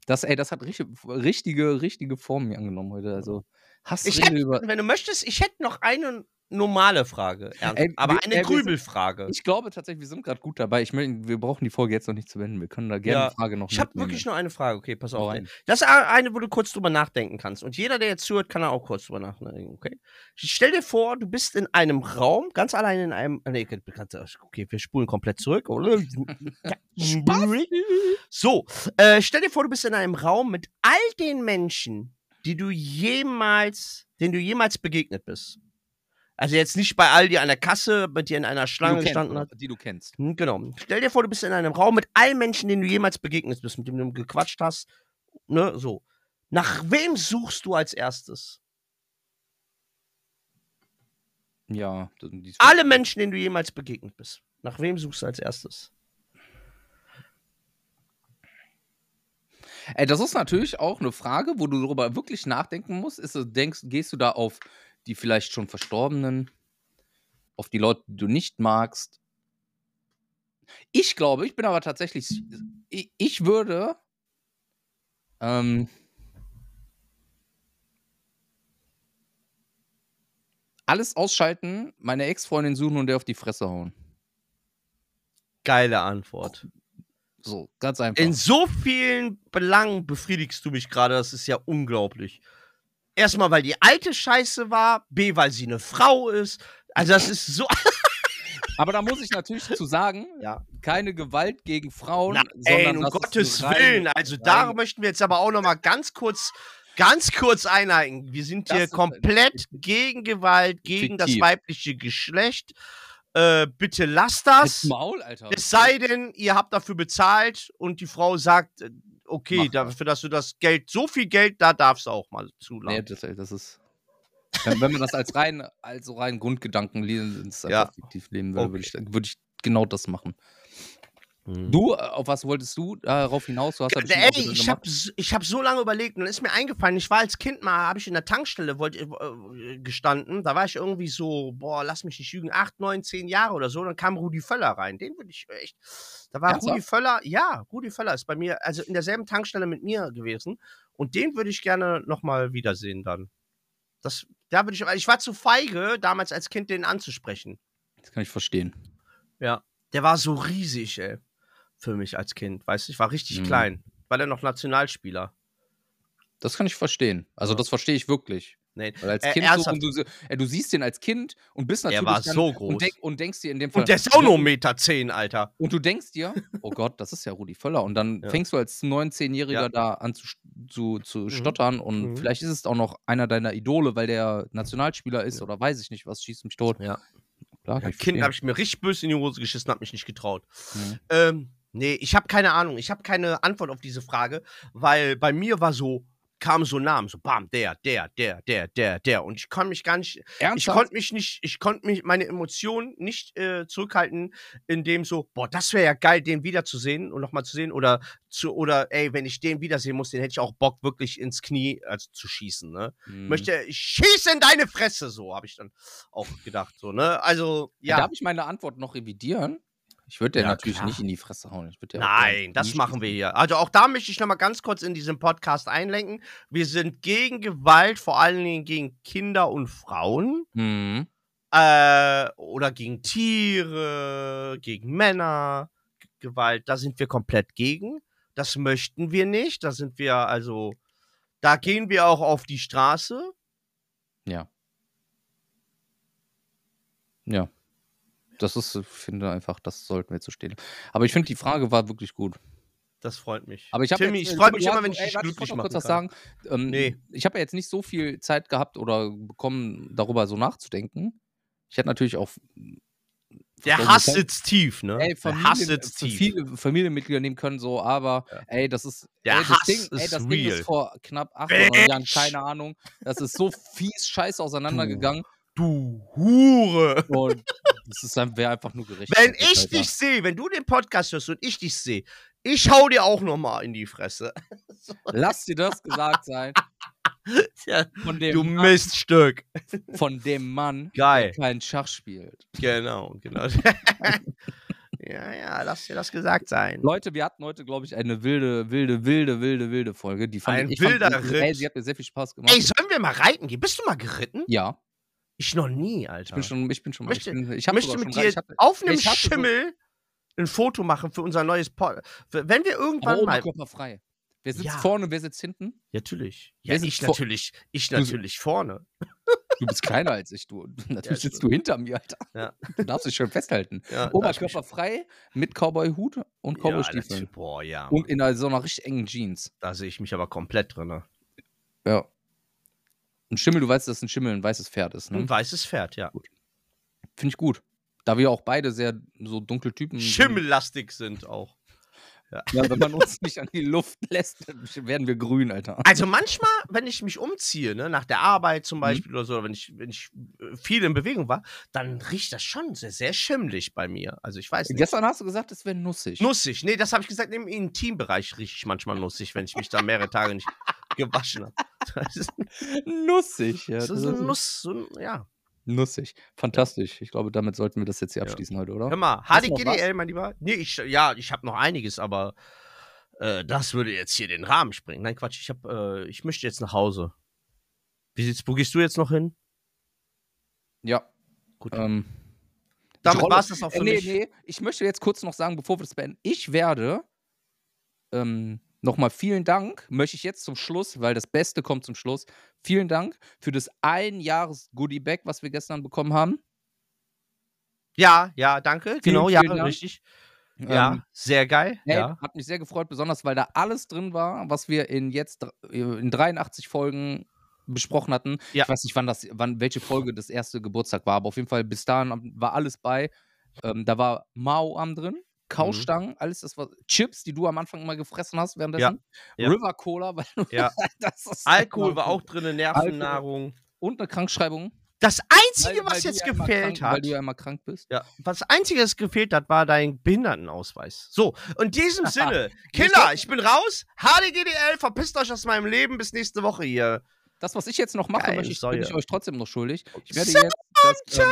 Das, ey, das hat richtig, richtige, richtige Form hier angenommen heute. Also, hast Ich hätte, über. wenn du möchtest, ich hätte noch eine normale Frage. Ey, aber wir- eine Grübelfrage. Ich glaube tatsächlich, wir sind gerade gut dabei. Ich mein, wir brauchen die Folge jetzt noch nicht zu wenden. Wir können da gerne Ja, die Frage noch Ich habe wirklich nur eine Frage. Okay, pass auf. rein. Das ist eine, wo du kurz drüber nachdenken kannst. Und jeder, der jetzt zuhört, kann da auch kurz drüber nachdenken, okay? Stell dir vor, du bist in einem Raum, ganz allein in einem. Nee, okay, wir spulen komplett zurück. so, äh, stell dir vor, du bist in einem Raum mit all den Menschen, die du jemals, denen du jemals begegnet bist. Also jetzt nicht bei all die an der Kasse, bei dir in einer Schlange gestanden hat. Die du kennst. Hm, Genau. Stell dir vor, du bist in einem Raum mit allen Menschen, denen du jemals begegnet bist, mit denen du gequatscht hast. Ne, so. Nach wem suchst du als erstes? Ja. Alle Menschen, denen du jemals begegnet bist. Nach wem suchst du als erstes? Ey, das ist natürlich auch eine Frage, wo du darüber wirklich nachdenken musst. Ist, denkst, gehst du da auf die vielleicht schon Verstorbenen, auf die Leute, die du nicht magst? Ich glaube, ich bin aber tatsächlich, ich, ich würde, ähm, alles ausschalten, meine Ex-Freundin suchen und der auf die Fresse hauen. Geile Antwort. So, ganz einfach. In so vielen Belangen befriedigst du mich gerade, das ist ja unglaublich. Erstmal, weil die alte Scheiße war, B, weil sie eine Frau ist. Also, das ist so. aber da muss ich natürlich zu sagen, Ja. keine Gewalt gegen Frauen, Nein, sondern um das Gottes reine- Willen. Also da möchten wir jetzt aber auch noch mal ganz kurz, ganz kurz einhalten. Wir sind Das hier komplett gegen Gewalt, gegen das Fiktiv. weibliche Geschlecht. Äh, bitte lasst das. Maul, Alter. Es sei denn, ihr habt dafür bezahlt und die Frau sagt, äh, okay, Mach dafür, dass du das Geld, so viel Geld, da darfst du auch mal Nee, zulassen. das, das ist. Wenn, wenn man das als rein, als rein Grundgedanken lesen, ins Ja. leben würde, würde ich, würde ich genau das machen. Mhm. Du, äh, auf was wolltest du darauf hinaus? Du hast ja Ey, ich habe ich hab so lange überlegt und dann ist mir eingefallen, ich war als Kind mal, habe ich in der Tankstelle wollte, äh, gestanden, da war ich irgendwie so, boah, lass mich nicht lügen, acht, neun, zehn Jahre oder so, dann kam Rudi Völler rein, den würde ich echt, da war Ernsthaft? Rudi Völler, ja, Rudi Völler ist bei mir, also in derselben Tankstelle mit mir gewesen und den würde ich gerne nochmal wiedersehen dann. Das, da würde ich, ich war zu feige, damals als Kind den anzusprechen. Das kann ich verstehen. Ja, der war so riesig, ey, für mich als Kind, weißt du, ich war richtig Mhm. klein, war der noch Nationalspieler. Das kann ich verstehen. Also, das verstehe ich wirklich. nee. Weil als Äh, Kind so, ernsthaft? und du, so- äh, du siehst den als Kind und bist Er natürlich war dann, so groß. Und, denk, und denkst dir in dem Fall Und der ist auch nur 1,10 Meter, zehn, Alter. und du denkst dir, oh Gott, das ist ja Rudi Völler. Und dann Ja. fängst du als 19-Jähriger Ja. da an zu, zu, zu Mhm. stottern und Mhm. vielleicht ist es auch noch einer deiner Idole, weil der Nationalspieler ist Ja. oder weiß ich nicht was, schießt mich tot. Ja. Klar, Als Kind habe ich mir richtig böse in die Hose geschissen, habe mich nicht getraut. Mhm. Ähm, nee, ich habe keine Ahnung. Ich habe keine Antwort auf diese Frage, weil bei mir war so, kam so Namen, so bam, der, der, der, der, der, der. Und ich kann mich gar nicht, ich Ernsthaft? konnte mich nicht, ich konnte mich, meine Emotionen nicht äh, zurückhalten, in dem so, boah, das wäre ja geil, den wiederzusehen und nochmal zu sehen. Oder zu, oder ey, wenn ich den wiedersehen muss, den hätte ich auch Bock, wirklich ins Knie also, zu schießen, ne? Mhm. Möchte, ich schieße in deine Fresse, so habe ich dann auch gedacht, so, ne? Also, ja. ja. Darf ich meine Antwort noch revidieren? Ich würde dir Ja, natürlich klar. nicht in die Fresse hauen. Nein, das machen wir hier. Also auch da möchte ich noch mal ganz kurz in diesem Podcast einlenken. Wir sind gegen Gewalt, vor allen Dingen gegen Kinder und Frauen. Mhm. Äh, oder gegen Tiere, gegen Männer. G- Gewalt, da sind wir komplett gegen. Das möchten wir nicht. Da sind wir also, da gehen wir auch auf die Straße. Ja. Ja. Das ist, ich finde einfach, das sollten wir zu stehen. Aber ich finde, die Frage war wirklich gut. Das freut mich. Aber ich habe Timmy, jetzt, ich äh, freue mich immer, wenn ich ey, dich glücklich Ich was kann. sagen. Ähm, Nee. Ich habe ja jetzt nicht so viel Zeit gehabt oder bekommen, darüber so nachzudenken. Ich hätte natürlich auch Der Hass sitzt tief, ne? ey, Der Hass sitzt tief. viele Familienmitglieder nehmen können, so, aber Ja. ey, das ist. Der ey, das Hass Ding, ey, ist das Ding real. ist vor knapp acht oder neun Jahren, keine Ahnung. Das ist so fies scheiße auseinandergegangen. Du Hure. Und das wäre einfach nur gerecht. Wenn ich dich sehe, wenn du den Podcast hörst und ich dich sehe, ich hau dir auch noch mal in die Fresse. Lass dir das gesagt sein. Ja, Von dem, du Mann, Miststück. von dem Mann, Geil. der kein Schach spielt. Genau, genau. ja, ja, lass dir das gesagt sein. Leute, wir hatten heute, glaube ich, eine wilde, wilde, wilde, wilde, wilde Folge. Die fand Ein ich, ich fand, wilder ey, Ritt. sie hat mir sehr viel Spaß gemacht. Ey, sollen wir mal reiten gehen? Bist du mal geritten? ja, Ich noch nie, ich Alter. bin schon, ich bin schon, Möchte- ich, bin, ich ich hab möchte mit schon, dir ich hatte, auf einem ich Schimmel ein Foto machen für unser neues Pod. Wenn wir aber irgendwann mal. oberkörperfrei. Wer sitzt Ja. vorne, wer sitzt hinten? Natürlich. Ja, sitzt ich natürlich. Ich natürlich vorne. Du bist kleiner als ich, du. Natürlich sitzt stimmt. du hinter mir, Alter. Ja. Du darfst dich schön festhalten. Ja, Oberkörperfrei mit Cowboy-Hut und Ja, Cowboy-Stiefeln. boah, ja. und in so einer richtig engen Jeans. Da sehe ich mich aber komplett drin. Ne? Ja. Ein Schimmel, du weißt, dass ein Schimmel ein weißes Pferd ist, ne? Ein weißes Pferd, ja. Finde ich gut. Da wir auch beide sehr so dunkle Typen sind. Schimmellastig sind auch. Ja, wenn man uns nicht an die Luft lässt, werden wir grün, Alter. Also manchmal, wenn ich mich umziehe, ne, nach der Arbeit Mhm. zum Beispiel oder so, oder wenn ich, wenn ich äh, viel in Bewegung war, dann riecht das schon sehr, sehr schimmelig bei mir. Also ich weiß nicht. Gestern hast du gesagt, es wäre nussig. Nussig. Nee, das habe ich gesagt, im Intimbereich rieche ich manchmal nussig, wenn ich mich da mehrere Tage nicht gewaschen habe. Ist, nussig, ja. das ist ein Nuss, so ein, ja. Nussig. Fantastisch. Ich glaube, damit sollten wir das jetzt hier Ja. abschließen heute, oder? Hör mal, HDGDL, mein Lieber? Nee, ich, ja, ich habe noch einiges, aber äh, das würde jetzt hier den Rahmen sprengen. Nein, Quatsch, ich, hab, äh, ich möchte jetzt nach Hause. Wie sieht's, wo gehst du jetzt noch hin? Ja. Gut. Ähm, Damit war es das auch für äh, nee, mich. nee, ich möchte jetzt kurz noch sagen, bevor wir das beenden, ich werde ähm, nochmal vielen Dank, möchte ich jetzt zum Schluss, weil das Beste kommt zum Schluss. Vielen Dank für das ein Jahres Goodie Bag, was wir gestern bekommen haben. Ja, ja, danke. genau, ja, vielen Dank. richtig. Ja, Ähm, sehr geil. Ey, ja. Hat mich sehr gefreut, besonders weil da alles drin war, was wir in jetzt äh, in 83 Folgen besprochen hatten. Ja. Ich weiß nicht, wann das, wann welche Folge das erste Geburtstag war, aber auf jeden Fall bis dahin war alles bei. Ähm, da war Mao am drin, Kaustangen, alles das war Chips, die du am Anfang immer gefressen hast währenddessen. ja. River Cola, weil du Ja. das ist Alkohol war auch drin, Nervennahrung. und eine Krankschreibung. Das Einzige, weil- weil was du jetzt ja gefehlt krank, Weil hat. du ja immer krank bist. Ja, was Einzige, was gefehlt hat, war dein Behindertenausweis. So, in diesem Sinne, doch. ich bin raus. HDGDL, verpisst euch aus meinem Leben. Bis nächste Woche hier. Das, was ich jetzt noch mache, Geil, möchte ich, bin ich euch trotzdem noch schuldig. Ich werde jetzt das, ähm,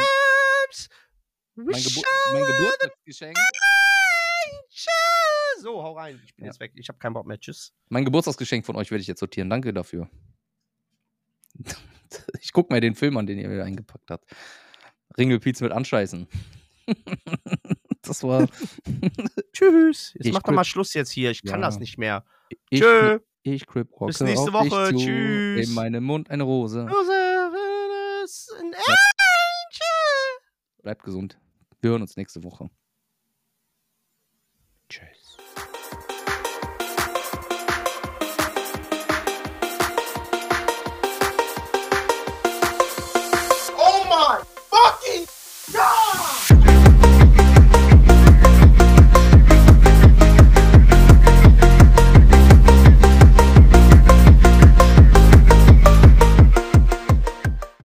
mein, Gebur mein Geburtstagsgeschenk Tschüss. So, hau rein. Ich bin ja. jetzt weg. Ich habe keinen Bock mehr. Tschüss. Mein Geburtstagsgeschenk von euch werde ich jetzt sortieren. Danke dafür. Ich gucke mir den Film an, den ihr mir eingepackt habt. Ringelpiez mit Anscheißen. das war. Tschüss. Jetzt ich mach doch mal Schluss jetzt hier. Ich kann ja. das nicht mehr. Tschö. Ich Crip Rock. Bis nächste Woche. Tschüss. In meinem Mund eine Rose. Rose. Rose. Ein Angel. Bleibt gesund. Wir hören uns nächste Woche. получается.